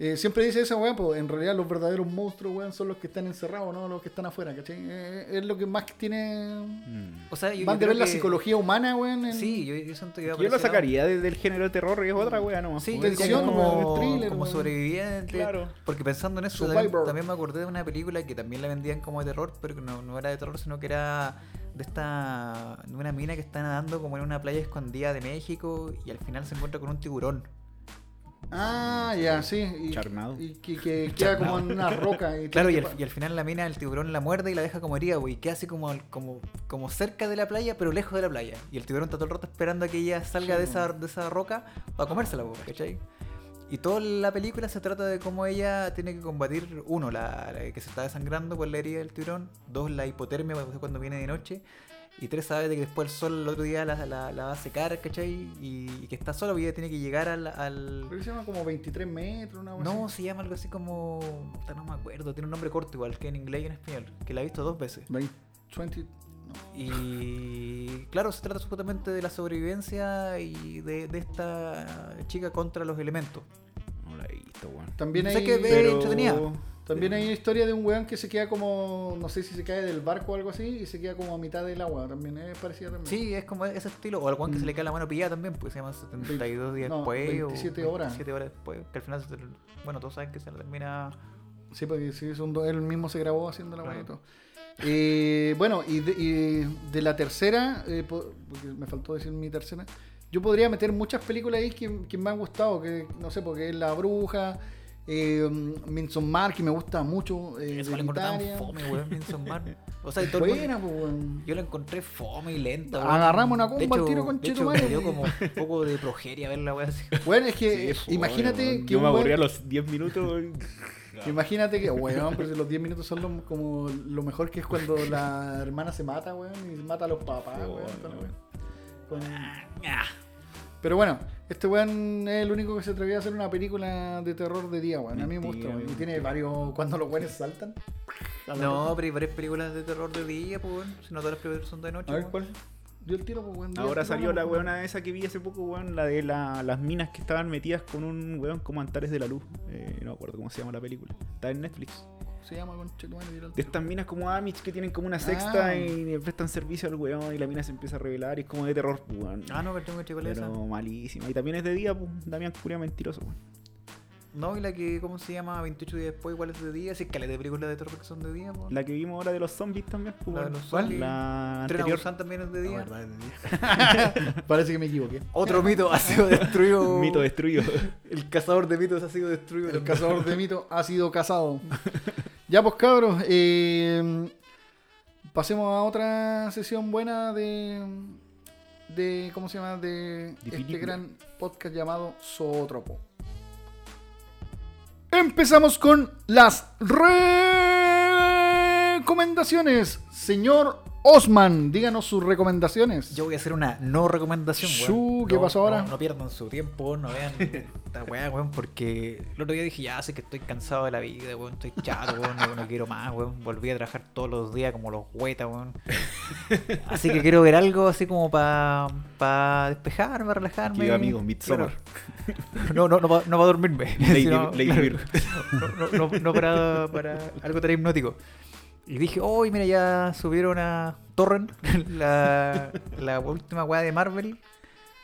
eh, siempre dice esa weón, pues en realidad los verdaderos monstruos, weón, son los que están encerrados, no los que están afuera, ¿cachai? Eh, es lo que más tiene... Mm. O sea, yo, Van yo de ver la psicología humana, weón. en- Sí, yo, yo siento que Yo lo sacaría de- del género de terror y es otra wea nomás. Sí, Tensión, como, weón, thriller, como sobreviviente. Claro. Porque pensando en eso, también me acordé de una película que también la vendían como de terror, pero que no, no era de terror, sino que era de esta de una mina que está nadando como en una playa escondida de México y al final se encuentra con un tiburón. Ah, ya, sí. Y, Charnado. Y que, que queda como en una roca. Y Claro, y al, que y al final la mina, el tiburón la muerde y la deja como herida, güey, y queda así como, como, como cerca de la playa, pero lejos de la playa. Y el tiburón está todo el rato esperando a que ella salga Sí, de, esa, de esa roca para comérsela, güey, ¿cachai? Y toda la película se trata de cómo ella tiene que combatir, uno, la, la que se está desangrando por la herida del tiburón, dos, la hipotermia cuando viene de noche, y tres, sabe de que después el sol el otro día la, la- la va a secar, ¿cachai? Y, y que está sola, y ella tiene que llegar al... al- Creo que se llama como 23 metros, una no, así. se llama algo así como. No me acuerdo, tiene un nombre corto igual que en inglés y en español, que la he visto dos veces. 20, 20, no. Y claro, se trata supuestamente de la sobrevivencia y de, de esta chica contra los elementos. No la he visto, weón. También Sé hay, que ve- Pero- entretenida. También hay historia de un weón que se queda como, no sé si se cae del barco o algo así, y se queda como a mitad del agua. También es parecida también. Sí, es como ese estilo. O al Juan que se le cae la mano pillada también, pues se llama 72 días Mm. no, después. 27 o horas. 27 horas después. Que al final, bueno, todos saben que se la termina. Sí, porque sí, es un él mismo se grabó haciendo la Claro. y todo. Eh, bueno, y de, y de la tercera, eh, po- porque me faltó decir mi tercera, yo podría meter muchas películas ahí que, que me han gustado, que no sé, porque es La Bruja, eh, Midsommar, que me gusta mucho, eh, Eso la encontré tan Hereditaria. fome, weón, Midsommar. O sea, y todo el mundo- Buena, pues, weón. Yo la encontré fome y lenta. Agarramos una comba al tiro, hecho, madre. Me dio como un poco de progeria ver la wea así. Bueno, es que Sí, eh, imagínate weón. que Yo me weón- aburría a los 10 minutos. weón. Imagínate que, weón, pero si los 10 minutos son lo, como lo mejor que es cuando la hermana se mata, weón, y mata a los papás, weón. weón. Con- Ah, Pero bueno, este weón es el único que se atrevió a hacer una película de terror de día, weón. A mí me gusta, weón. Y tiene varios, cuando los weones saltan. No, pero hay varias películas de terror de día, pues, weón. Si no todas las películas son de noche. A ver, weón. ¿cuál? Dio el tiro, pues, weón. Ahora salió la weón. weona esa que vi hace poco, weón, la de la- las minas que estaban metidas con un weón como Antares de la Luz. Eh, no me acuerdo cómo se llama la película. Está en Netflix. Se llama, conche tu madre, dio el De estas minas como Amish que tienen como una sexta Ah. y le prestan servicio al weón y la mina se empieza a revelar y es como de terror, pues, weón. Ah, no, que tengo que checar esa. Pero malísima. Y también es de día, pues, Damián Curia mentiroso, weón. No, y la que, ¿cómo se llama? 28 días después, igual es de día. Si es que de películas de terror que son de día, pues. La que vimos ahora de los zombies también, pues, La de los zombies. La Tren a anterior. Busan también es de día. Parece que me equivoqué. Otro mito ha sido destruido. Mito destruido. El cazador de mitos ha sido destruido. El cazador de mito ha sido cazado. Ya pues cabros, eh, pasemos a otra sesión buena de, de ¿cómo se llama? De, este película. gran podcast llamado Zootropo. Empezamos con las recomendaciones. Señor Osman, díganos sus recomendaciones. Yo voy a hacer una no recomendación, weón. Shu, ¿qué No- pasó ahora? No, no pierdan su tiempo, no vean esta weá, weón, porque el otro día dije, ya sé que estoy cansado de la vida, weón, estoy chato, weón, no, no quiero más, weón. Volví a trabajar todos los días como los huetas, weón. Así que quiero ver algo así como para pa despejarme, relajarme. Aquí, amigos, Midsommar. Claro. No, no, no para no pa dormirme. Lady- sino- Lady claro, Bird. no, no, no, no para, para algo tan hipnótico. Y dije, oh, mira, ya subieron a Torrent, la, la última weá de Marvel,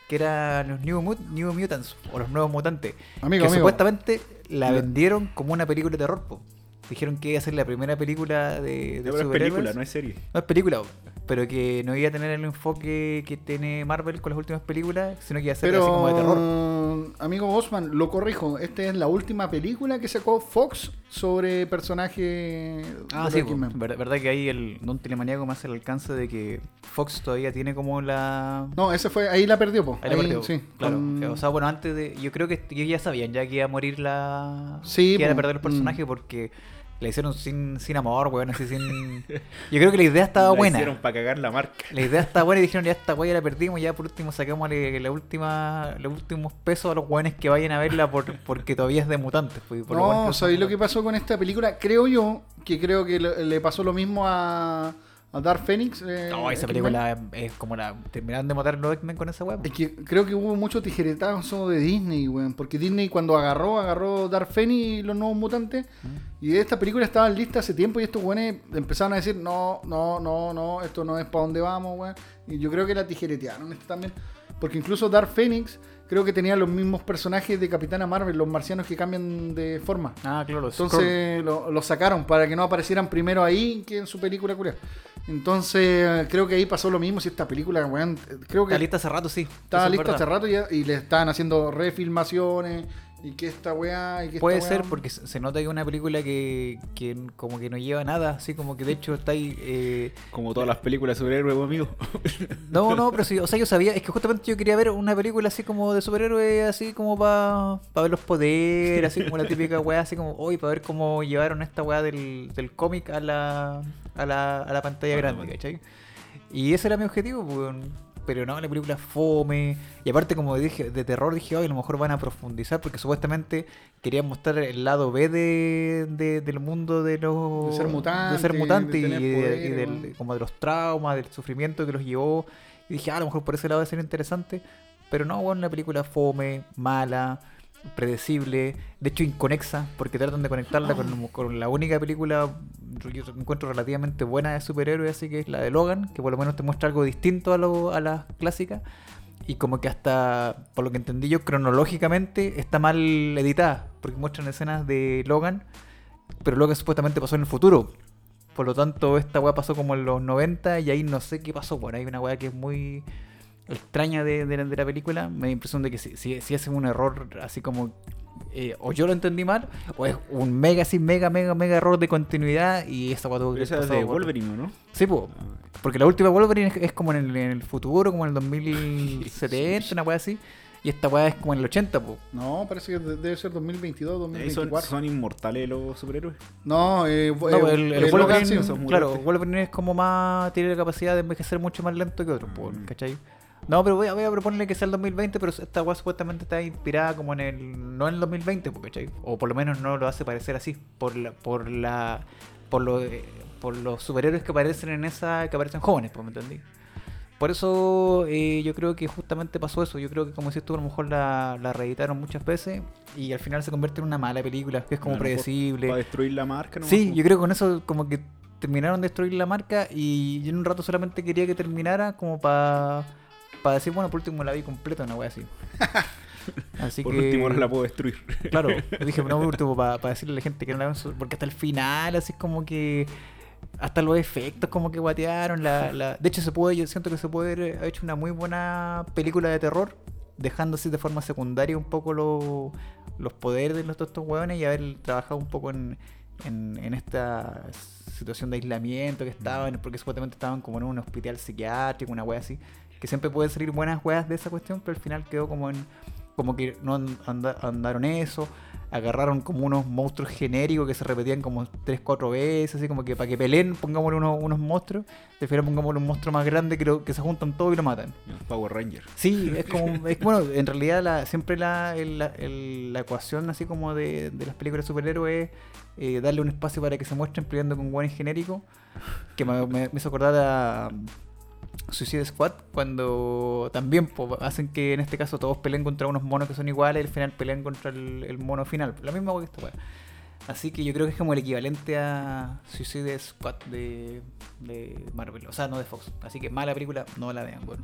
que era los New, Mut- New Mutants, o los nuevos mutantes. Amigo, que amigo. supuestamente la vendieron como una película de terror, po. Dijeron que iba a ser la primera película de, de Pero es película, no es serie. No es película, pero que no iba a tener el enfoque que tiene Marvel con las últimas películas, sino que iba a ser así como de terror. Pero, amigo Osman, lo corrijo. Esta es la última película que sacó Fox sobre personaje Ah, de sí, pues, verdad, verdad que ahí el Don Telemaniaco me hace el alcance de que Fox todavía tiene como la... No, ese fue, ahí la perdió, po. Ahí la perdió, sí. claro. O sea, bueno, antes de... Yo creo que ellos ya sabían ya que iba a morir la... Sí, que iban a perder el personaje mm. porque la hicieron sin, sin amor, weón, así sin... Yo creo que la idea estaba La buena. hicieron para cagar la marca. La idea estaba buena y dijeron, ya esta weá la perdimos, ya por último sacamos la última, los últimos pesos a los weones que vayan a verla por, porque todavía es de mutantes. pues, por lo No, ¿sabéis lo que pasó con esta película? Creo yo que creo que le, le pasó lo mismo a, a Dark Phoenix. eh, No, esa película es como la... Terminaron de matar los X-Men con esa weá. Es que creo que hubo mucho tijeretazo de Disney, weón. Porque Disney cuando agarró, agarró Dark Phoenix y los nuevos mutantes. Y estas películas estaban listas hace tiempo y estos weones empezaron a decir, no, no, no, no, esto no es para dónde vamos, weón. Y yo creo que la tijeretearon esto también. Porque incluso Dark Phoenix creo que tenía los mismos personajes de Capitana Marvel, los marcianos que cambian de forma. Ah, claro, los. Entonces lo, lo sacaron para que no aparecieran primero ahí que en su película curia. Entonces creo que ahí pasó lo mismo. Si esta película, weón, creo que Está lista hace rato, sí. estaba es lista hace rato ya, y le estaban haciendo refilmaciones y que esta weá y que Puede esta ser porque se nota que es una película que, que como que no lleva nada, así como que de hecho está ahí... eh, Como todas las películas de superhéroes, amigo. No, no, pero sí, o sea, yo sabía, es que justamente yo quería ver una película así como de superhéroes, así como para ver los poderes, así como la típica weá, así como, hoy para ver cómo llevaron esta weá del, del cómic a la, a la, a la pantalla la grande. ¿cachai? Y ese era mi objetivo, pues, pero no, la película fome, y aparte como dije, de terror dije, hoy a lo mejor van a profundizar, porque supuestamente querían mostrar el lado B de, de- del mundo de los... De ser mutante, de ser de mutante y, de- y poderes, del- weón. como de los traumas, del sufrimiento que los llevó. Y dije, ah, a lo mejor por ese lado va a ser interesante. Pero no, bueno, una película fome, mala, predecible, de hecho inconexa, porque tratan de conectarla con, con la única película que yo encuentro relativamente buena de superhéroes, así que es la de Logan, que por lo menos te muestra algo distinto a, lo, a las clásicas. Y como que hasta, por lo que entendí yo, cronológicamente está mal editada, porque muestran escenas de Logan, pero Logan supuestamente pasó en el futuro. Por lo tanto, esta weá pasó como en los 90 y ahí no sé qué pasó. Bueno, hay una weá que es muy extraña de, de la, de la película. Me da impresión de que si, si, si hacen un error así como... eh, o yo lo entendí mal, o es un mega, así, mega, mega, mega error de continuidad y esta weá tuvo que Esa es de Wolverine, ¿no? Sí, po. Porque la última Wolverine es, es como en el, en el futuro, como en el 2070, una weá así. Y esta weá es como en el 80, po. No, parece que de- debe ser 2022, Ahí son, 2024. son inmortales los superhéroes. No, eh, No, eh, el, el Wolverine, Logan, sí. son claro. Wolverine es como más, tiene la capacidad de envejecer mucho más lento que otros, Mm. ¿cachai? No, pero voy a, voy a proponerle que sea el 2020, pero esta weá supuestamente está inspirada como en el, no en el 2020, po, ¿cachai? O por lo menos no lo hace parecer así, por la, por la, por lo, eh, por los superhéroes que aparecen en esa, que aparecen jóvenes, ¿me entendí? Por eso eh, yo creo que justamente pasó eso. Yo creo que como si tú a lo mejor la, la reeditaron muchas veces y al final se convierte en una mala película, que es como mejor predecible. Para destruir la marca, ¿no? Sí, yo creo que con eso como que terminaron de destruir la marca y yo en un rato solamente quería que terminara como para decir, bueno, por último la vi completa, una wea así. Así Por que... último, ahora la puedo destruir. Claro, dije, no, por último, para decirle a la gente que no la ven, porque hasta el final, así como que hasta los efectos como que guatearon. La, la... De hecho, se puede, yo siento que se puede haber hecho una muy buena película de terror, dejando así de forma secundaria un poco lo- los poderes de los, estos hueones y haber trabajado un poco en, en, en esta situación de aislamiento que estaban, porque supuestamente estaban como en un hospital psiquiátrico, una wea así, que siempre pueden salir buenas weas de esa cuestión, pero al final quedó como en como que no and- anda- andaron eso. agarraron como unos monstruos genéricos que se repetían como 3, 4 veces, así como que para que peleen, pongámosle unos, unos monstruos, prefiero pongámosle un monstruo más grande que, lo- que se juntan todos y lo matan. Power Ranger. Sí, es como. es, bueno, en realidad la, siempre la, el- la, el- la ecuación así como de, de las películas de superhéroes es eh, darle un espacio para que se muestren peleando con guanes genéricos. Que me, me- me hizo acordar a Suicide Squad cuando también hacen que en este caso todos peleen contra unos monos que son iguales y al final pelean contra el, mono final. La misma que. Así que yo creo que es como el equivalente a Suicide Squad de, de Marvel. O sea, no de Fox. Así que mala película, no la vean, bueno.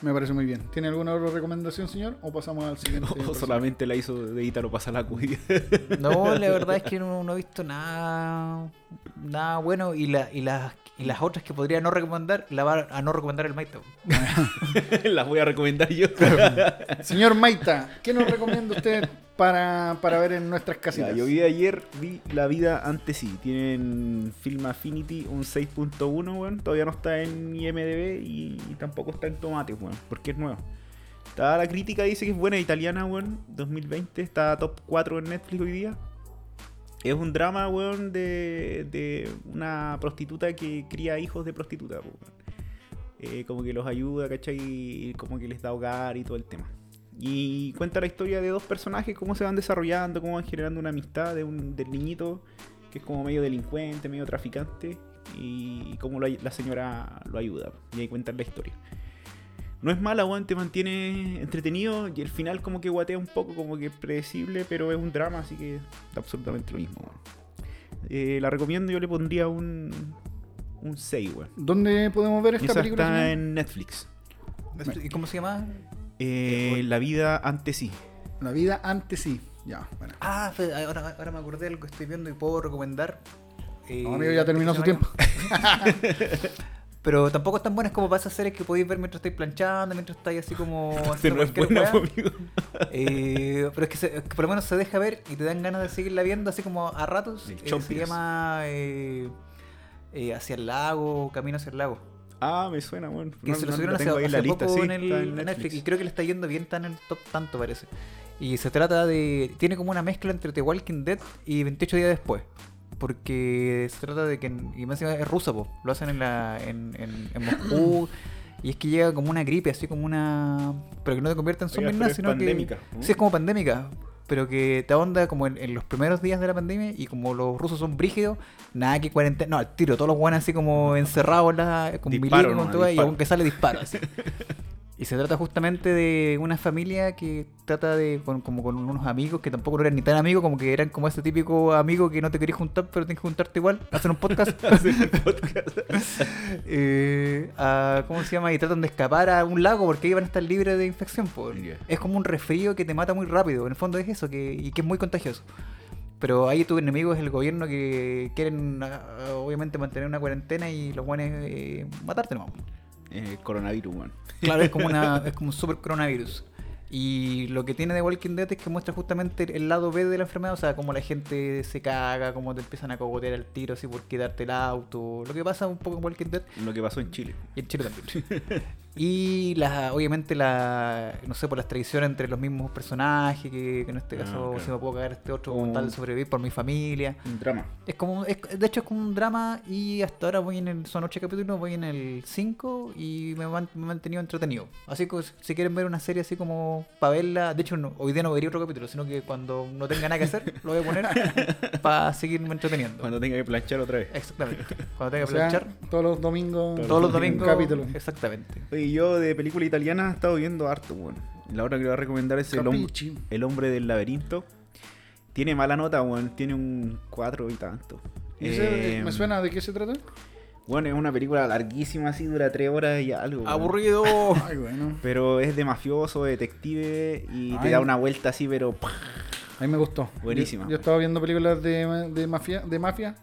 Me parece muy bien. ¿Tiene alguna otra recomendación, señor? ¿O pasamos al siguiente? O personaje? solamente la hizo de Ítalo pasa la cuida. No, la verdad es que no, no he visto nada nada bueno y, la, y, las, y las otras que podría no recomendar, la va a no recomendar el Maito. Las voy a recomendar yo. Señor Maita, ¿qué nos recomienda usted para, para ver en nuestras Ya, casitas? yo vi ayer, vi La Vida Antes Sí. Tienen Film Affinity un 6.1, weón. Todavía no está en IMDB y tampoco está en Tomate, weón. Porque es nuevo. Está la crítica, dice que es buena italiana, weón. 2020. Está top 4 en Netflix hoy día. Es un drama, weón, de, de una prostituta que cría hijos de prostituta, weón. Eh, como que los ayuda, ¿cachai? Y como que les da hogar y todo el tema. Y cuenta la historia de dos personajes, cómo se van desarrollando, cómo van generando una amistad de un, del niñito, que es como medio delincuente, medio traficante, y cómo lo la señora lo ayuda. Y ahí cuentan la historia. No es mala, weón, te mantiene entretenido y el final como que guatea un poco, como que es predecible, pero es un drama, así que da absolutamente lo mismo, weón. Eh, la recomiendo, yo le pondría un, un 6, weón. ¿Dónde podemos ver esta Esa película? está señor? en Netflix. ¿Y cómo se llama? Eh, la vida antes sí. La vida antes sí. Ya, bueno. Ah, ahora, ahora me acordé de algo que estoy viendo y puedo recomendar. Eh, No, amigo, ya terminó su tiempo. Pero tampoco es tan buenas como para esas series que podéis ver mientras estáis planchando, mientras estáis así como. No es buena. Eh, pero es que, se- es que por lo menos se deja ver y te dan ganas de seguirla viendo así como a ratos. El Eh, se llama eh, eh, Hacia el lago, Camino hacia el lago. Ah, me suena, bueno. Que se lo subieron hace, la hace lista, poco sí, en el en Netflix. Netflix. y creo que le está yendo bien, está en el top tanto parece. Y se trata de... Tiene como una mezcla entre The Walking Dead y 28 días después. Porque se trata de que... Y más encima es rusa, po. Lo hacen en, la, en, en, en Moscú. Y es que llega como una gripe, así como una... Pero que no te convierte en zombie nada, sino pandémica, que... ¿no? Sí, es como pandémica. Pero que te ahonda como en, en los primeros días de la pandemia y como los rusos son brígidos, nada que cuarentena. No, al tiro, todos los guanes así como encerrados en la, con Disparo, milico, con no, todo, y aunque sale disparo. así. Y se trata justamente de una familia que trata de, con, como con unos amigos que tampoco no eran ni tan amigos, como que eran como ese típico amigo que no te querías juntar, pero tienes que juntarte igual, hacen un podcast. Eh, a- ¿Cómo se llama? Y tratan de escapar a un lago porque ahí van a estar libres de infección. Ya. Es como un resfrío que te mata muy rápido. En el fondo es eso, que, y que es muy contagioso. Pero ahí tu enemigo es el gobierno que quieren, ah, obviamente, mantener una cuarentena y los buenos eh, matarte nomás. Eh, coronavirus, weón. Claro, es como, una, es como un super coronavirus. Y lo que tiene de Walking Dead es que muestra justamente el lado B de la enfermedad, o sea, cómo la gente se caga, cómo te empiezan a cogotear al tiro así por quedarte el auto, lo que pasa un poco en Walking Dead Lo que pasó en Chile. y en Chile también. y la, obviamente la, no sé, por las tradiciones entre los mismos personajes, que, que en este Ah, caso si me puedo cagar este otro con tal de sobrevivir por mi familia. Un drama. Es como, es- de hecho es como un drama y hasta ahora voy en el, son ocho capítulos, voy en el 5 y me, he mantenido entretenido. Así que si quieren ver una serie así como para verla, de hecho no- hoy día no vería otro capítulo, sino que cuando no tenga nada que hacer, lo voy a poner para seguirme entreteniendo. Cuando tenga que planchar otra vez. Exactamente. Cuando tenga que sea, planchar, todos los domingos. todos los un domingos. capítulo. Exactamente. Oye, yo de película italiana he estado viendo harto, weón. La otra que voy a recomendar es el, hom- Capichi. el Hombre del Laberinto. Tiene mala nota, weón. Tiene un 4 y tanto. ¿Y ese, Eh, ¿Me suena de qué se trata? Bueno, es una película larguísima, así, dura 3 horas y algo. Aburrido. Ay, bueno. Pero es de mafioso, detective y te da una vuelta así, pero A mí me gustó. Buenísima. Yo, yo estaba viendo películas de, de mafia, de mafia.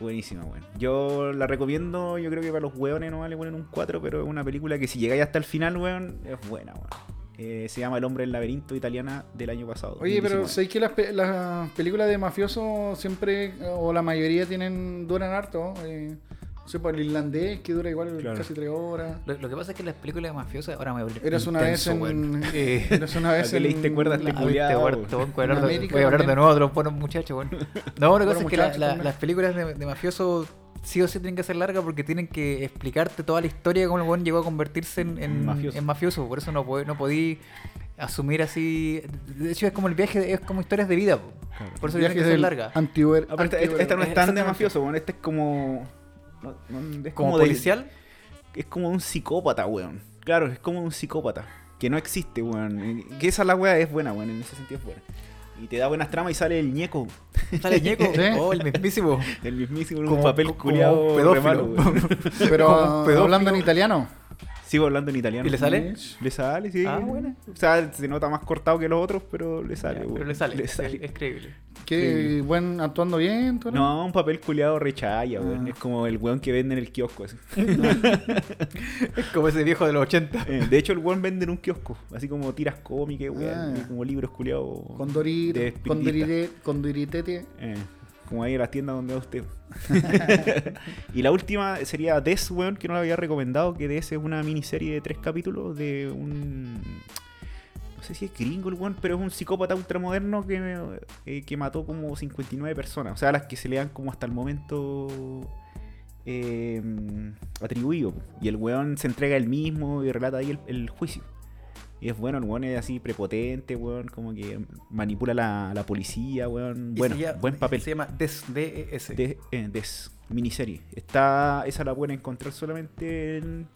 Buenísima, weón. Yo la recomiendo, yo creo que para los hueones no le ponen un 4, pero es una película que si llegáis hasta el final, weón, es buena, weón. Eh, se llama El Hombre del Laberinto italiana del año pasado. Oye, pero 2019. sé que las, pe- las películas de mafiosos siempre, o la mayoría tienen duran harto. eh, Sé, por el irlandés, que dura igual Claro. casi tres horas. Lo, lo que pasa es que las películas de mafiosos ahora me voy a volver Eras una vez en. weón. Eh, Eras una vez ¿A qué le diste en- cuerda a viste, culiao, weón, weón. te voy a hablar En de- América voy a hablar de nuevo de los buenos muchachos, weón. No, la cosa es que la- las películas de, de mafiosos sí o sí tienen que ser largas porque tienen que explicarte toda la historia de cómo el weón llegó a convertirse en, en- Mafioso. en mafioso. Por eso no, pod- no podí asumir así. De hecho, es como el viaje, de- es como historias de vida. po. Por eso Viajes que ser del largas. Anti-Uber. Aparte, esta, esta no es tan de mafioso, weón. Este es como. No- no, es Como de- policial. es como un psicópata, weón. Claro, es como un psicópata. Que no existe, weón. Que esa la weá es buena, weón. En ese sentido es buena. Y te da buenas tramas y sale el ñeco. Sale Ñeco. Sí. Oh, el mismísimo. El mismísimo un Como- papel como culiado pedófilo. malo, weón. Pero como pedófilo. hablando en italiano. Sigo hablando en italiano. ¿Y le sale? Le sale, sí. Ah, buena. O sea, se nota más cortado que los otros, pero le sale, Ya, pero le sale. Le Es, sale. es creíble. Qué buen actuando bien, tú, No, un papel culiado rechaya, weón. Ah. Es como el weón que vende en el kiosco. así. Es como ese viejo de los 80. Eh, de hecho, el weón vende en un kiosco. Así como tiras cómicas, weón. Ah. como libros culiados. Con Dorito, de con espiritista. Dorite, con Doritete. Eh, como ahí en las tiendas donde va usted. y la última sería Des, weón, que no la había recomendado. Que Des es una miniserie de tres capítulos de un. No sé si es gringo el weón, pero es un psicópata ultramoderno que, eh, que mató como 59 personas. O sea, las que se le dan como hasta el momento. eh, atribuido. Y el weón se entrega él mismo y relata ahí el, el juicio. Y es bueno, el weón es así prepotente, weón, como que manipula la, la policía, weón. Bueno, buen papel. Se llama Des, D-E-S. De, eh, Des, miniserie. Está, esa la pueden encontrar solamente en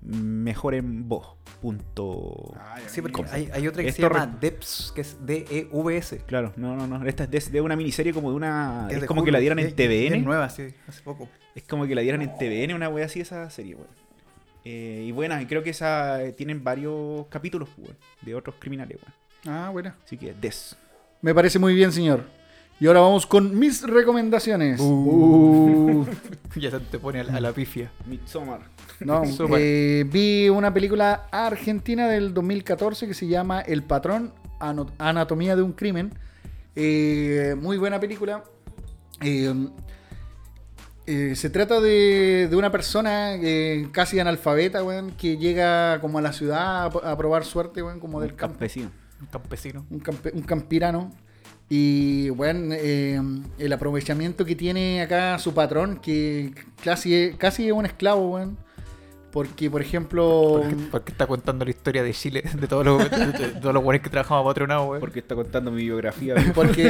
Mejor en Voz. Punto. Sí, porque com. hay, hay otra que Es se llama Deps, que es E D-E-V-S. Claro, no, no, no. Esta es de, de una miniserie como de una. Es, de como Hulu. que la dieran en TVN. Es nueva, sí, hace poco. Es como que la dieran en TVN, una wea así, esa serie, weón. Eh, y buena, y creo que esa eh, tienen varios capítulos, weón, de otros criminales. Ah, buena. Así que Des. Me parece muy bien, señor. Y ahora vamos con mis recomendaciones. Uh. Uh. ya se te pone a, la- a la pifia. Midsommar. No, Súper. eh, vi una película argentina del 2014 que se llama El patrón, anatomía de un crimen. Eh, muy buena película. Eh, se trata de, de una persona eh, casi analfabeta, weón, que llega como a la ciudad a, a probar suerte, weón, como del campo. Campesino. Un campesino. un, campe- un campirano. Y bueno, eh, el aprovechamiento que tiene acá su patrón, que casi, casi es un esclavo, weón. Porque, por ejemplo, Porque, porque está contando la historia de Chile, de todos los, de, todos los buenos que trabajamos patronado, güey. Porque está contando mi biografía. weón. porque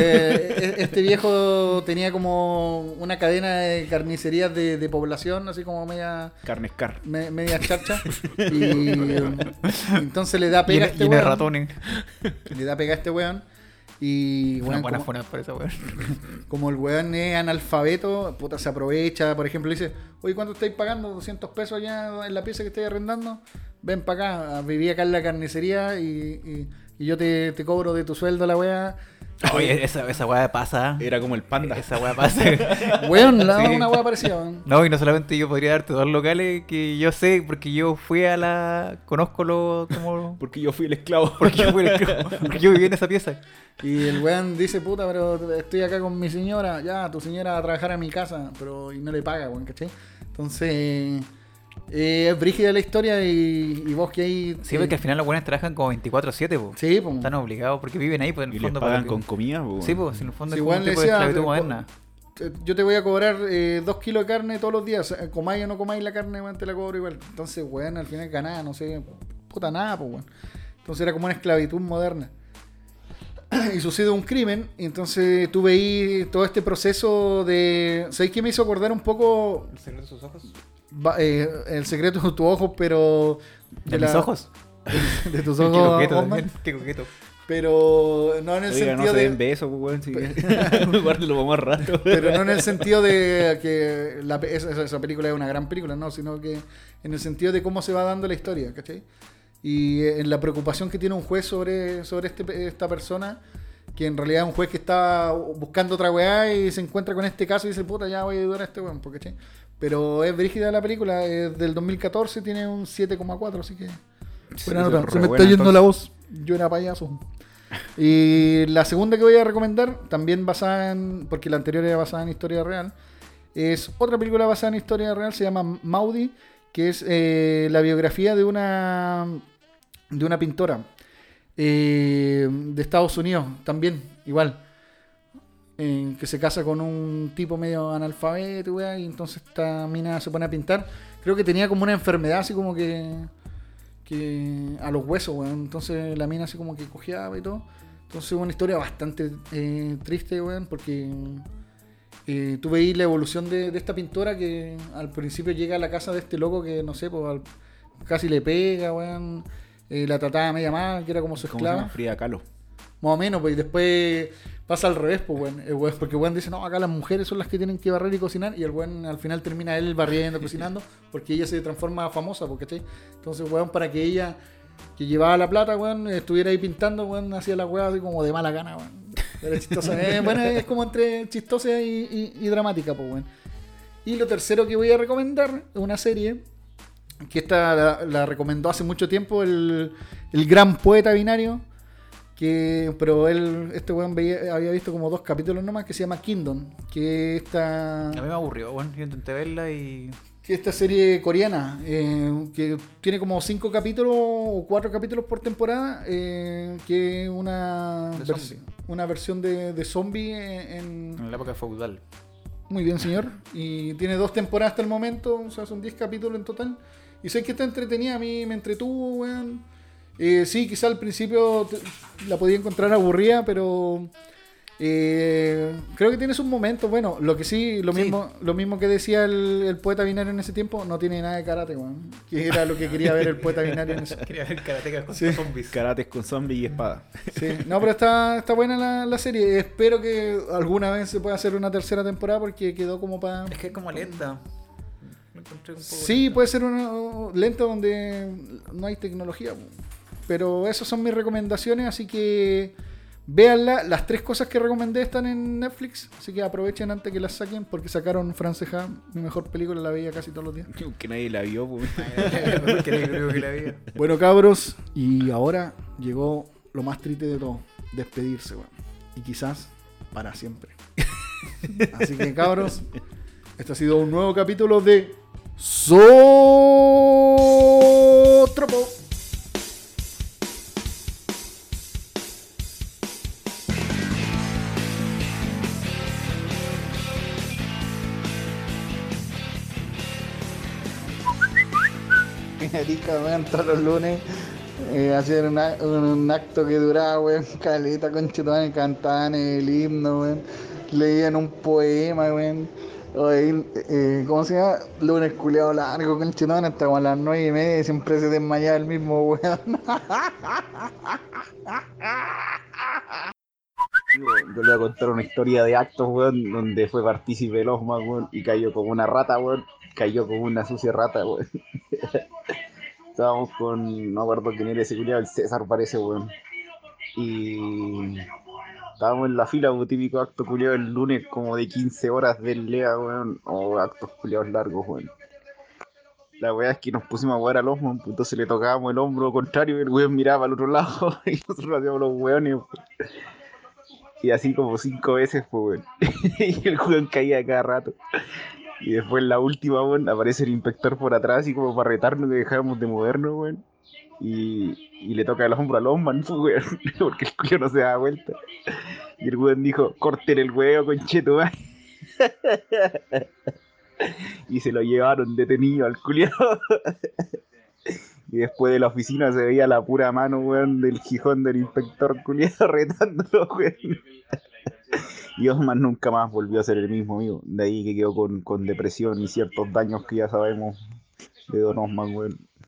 e- este viejo tenía como una cadena de carnicerías de, de población, así como media, Carnes Car. me- media charcha. Y entonces le da Y, pega a este y weón. ratones. Le da pega a este weón. Y weón, buena como- para esa weón. como el weón es analfabeto, puta, se aprovecha. Por ejemplo, dice, oye, ¿cuánto estáis pagando? 200 pesos allá en la pieza que estáis arrendando. Ven para acá, viví acá en la carnicería y, y- y yo te, te cobro de tu sueldo la weá. Oye, esa, esa weá pasa. Era como el panda. Esa weá pasa. Weón, la- Sí. una weá parecida, weón. No, y no solamente yo podría darte dos locales que yo sé, porque yo fui a la. Conozco lo. Como. Porque yo fui el esclavo. Porque yo, fui el- porque yo viví en esa pieza. Y el weón dice, puta, pero estoy acá con mi señora, ya, tu señora va a trabajar a mi casa, pero y no le paga, weón, ¿cachai? Entonces, eh, es brígida la historia y, y vos que ahí... Sí, eh, porque al final los buenos trabajan como 24-7, po. Sí, pues. Están obligados porque viven ahí, pues en Y el les fondo. pagan para con comida. po, Sí, pues en el fondo Sí, es como un tipo de esclavitud eh, moderna. Eh, Yo te voy a cobrar eh, dos kilos de carne todos los días. eh, Comáis o no comáis la carne, te la cobro igual. Entonces, weón, al final ganaba, no sé, puta nada, pues, weón. Entonces era como una esclavitud moderna. y sucede un crimen, y entonces tú veí todo este proceso de... ¿Sabéis qué me hizo acordar un poco ¿El secreto de sus ojos? Va- eh, el secreto de tus ojos, pero... ¿De, la- mis ojos? De tus Qué ojos, coqueto Osman, también. Qué coqueto. pero no en el Oiga, no sentido se de... den besos, weón. Sí. Guárdelo para más rato. Pero no en el sentido de que la esa, esa película es una gran película, no, sino que en el sentido de cómo se va dando la historia, ¿cachai? Y eh, en la preocupación que tiene un juez sobre, sobre este, esta persona, que en realidad es un juez que está buscando otra weá y se encuentra con este caso y dice, puta, ya voy a ayudar a este weón, ¿cachai? Pero es brígida la película, es del 2014, tiene un 7,4, así que... Buena nota. Se me está yendo entonces. la voz. Yo era payaso. Y la segunda que voy a recomendar, también basada en. Porque la anterior era basada en historia real. es otra película basada en historia real, se llama Maudie, que es eh, la biografía de una, de una pintora eh, de Estados Unidos, también, igual. Eh, que se casa con un tipo medio analfabeto, y entonces esta mina se pone a pintar. Creo que tenía como una enfermedad así como que, que a los huesos. Entonces la mina así como que cojeaba y todo. Entonces una historia bastante eh, triste, weón, porque eh, tú veis la evolución de, de esta pintora que al principio llega a la casa de este loco que, no sé, pues al- casi le pega, weón. eh, la trataba media mal, que era como su esclava. Frida Kahlo. Más o menos, pues y después pasa al revés, pues, weón. El weón- Porque weón dice, no, acá las mujeres son las que tienen que barrer y cocinar. Y el weón al final termina él barriendo, cocinando, porque ella se transforma famosa, porque Entonces, weón, para que ella, que llevaba la plata, weón, estuviera ahí pintando, weón, hacía la weá así como de mala gana, weón. Era chistosa. Eh, bueno, es como entre chistosa y, y- y dramática, pues, weón. Y lo tercero que voy a recomendar es una serie que esta la, la recomendó hace mucho tiempo el, el gran poeta binario. Que, pero él, este weón veía- había visto como dos capítulos nomás que se llama Kingdom. Que esta, A mí me aburrió, bueno, yo intenté verla y... que esta serie coreana. eh, que tiene como cinco capítulos o cuatro capítulos por temporada. eh, que es una, vers- una versión de, de zombie en, En la época feudal. muy bien, señor. Y tiene dos temporadas hasta el momento, o sea, son 10 capítulos en total. Y sé que está entretenida, a mí me entretuvo, weón. Eh, sí, quizá al principio la podía encontrar aburrida, pero eh, creo que tiene sus momentos. Bueno, lo que sí, lo Sí. mismo lo mismo que decía el, el poeta binario en ese tiempo, no tiene nada de karate, weón. Que era lo que quería ver el poeta binario en ese Quería ver karatecas con Sí. zombies. Karates con zombies y espada. Sí, no, pero está, está buena la, la serie. Espero que alguna vez se pueda hacer una tercera temporada porque quedó como para... Es que es como lenta. Me encontré un poco Sí, lenta. puede ser una lenta donde no hay tecnología. Pero esas son mis recomendaciones, así que véanla. Las tres cosas que recomendé están en Netflix, así que aprovechen antes que las saquen porque sacaron Franceja, mi mejor película, la veía casi todos los días. Que nadie la vio, pues. Que libro que la vi. Bueno, cabros, y ahora llegó lo más triste de todo, despedirse, weón. Y quizás para siempre. Así que, cabros, este ha sido un nuevo capítulo de Sotropo. Rica, weón, todos los lunes eh, una- un, un acto que duraba, weón, caleta, con y cantaban el himno, weón, leían un poema, weón. Oye, eh, ¿Cómo se llama? Lunes culeado largo, con hasta como las nueve y media siempre se desmayaba el mismo, weón. Yo, le voy a contar una historia de actos, weón, donde fue partícipe el Osman, weón, y cayó como una rata, weón. Cayó como una sucia rata, weón. Estábamos con, no acuerdo quién era ese culiado, el César parece, weón. Y estábamos en la fila, weón, típico acto culiado el lunes, como de 15 horas del LEA, weón, o actos culiados largos, weón. La weá es que nos pusimos a jugar al Osman, pues, entonces le tocábamos el hombro contrario y el weón miraba al otro lado y nosotros hacíamos los weones, weón. Y así como cinco veces, pues, weón. y el weón caía cada rato. Y después la última, weón, aparece el inspector por atrás, así como para retarnos que dejábamos de movernos, weón. Y, y le toca el hombro al Osman, weón, porque el culo no se da vuelta. Y el weón dijo, corten el huevo, concheto, weón. y se lo llevaron detenido al culiado. Y después de la oficina se veía la pura mano, weón, del gijón del inspector culiado retándolo. Y Osman nunca más volvió a ser el mismo, amigo. De ahí que quedó con, con depresión y ciertos daños que ya sabemos de Don Osman, weón.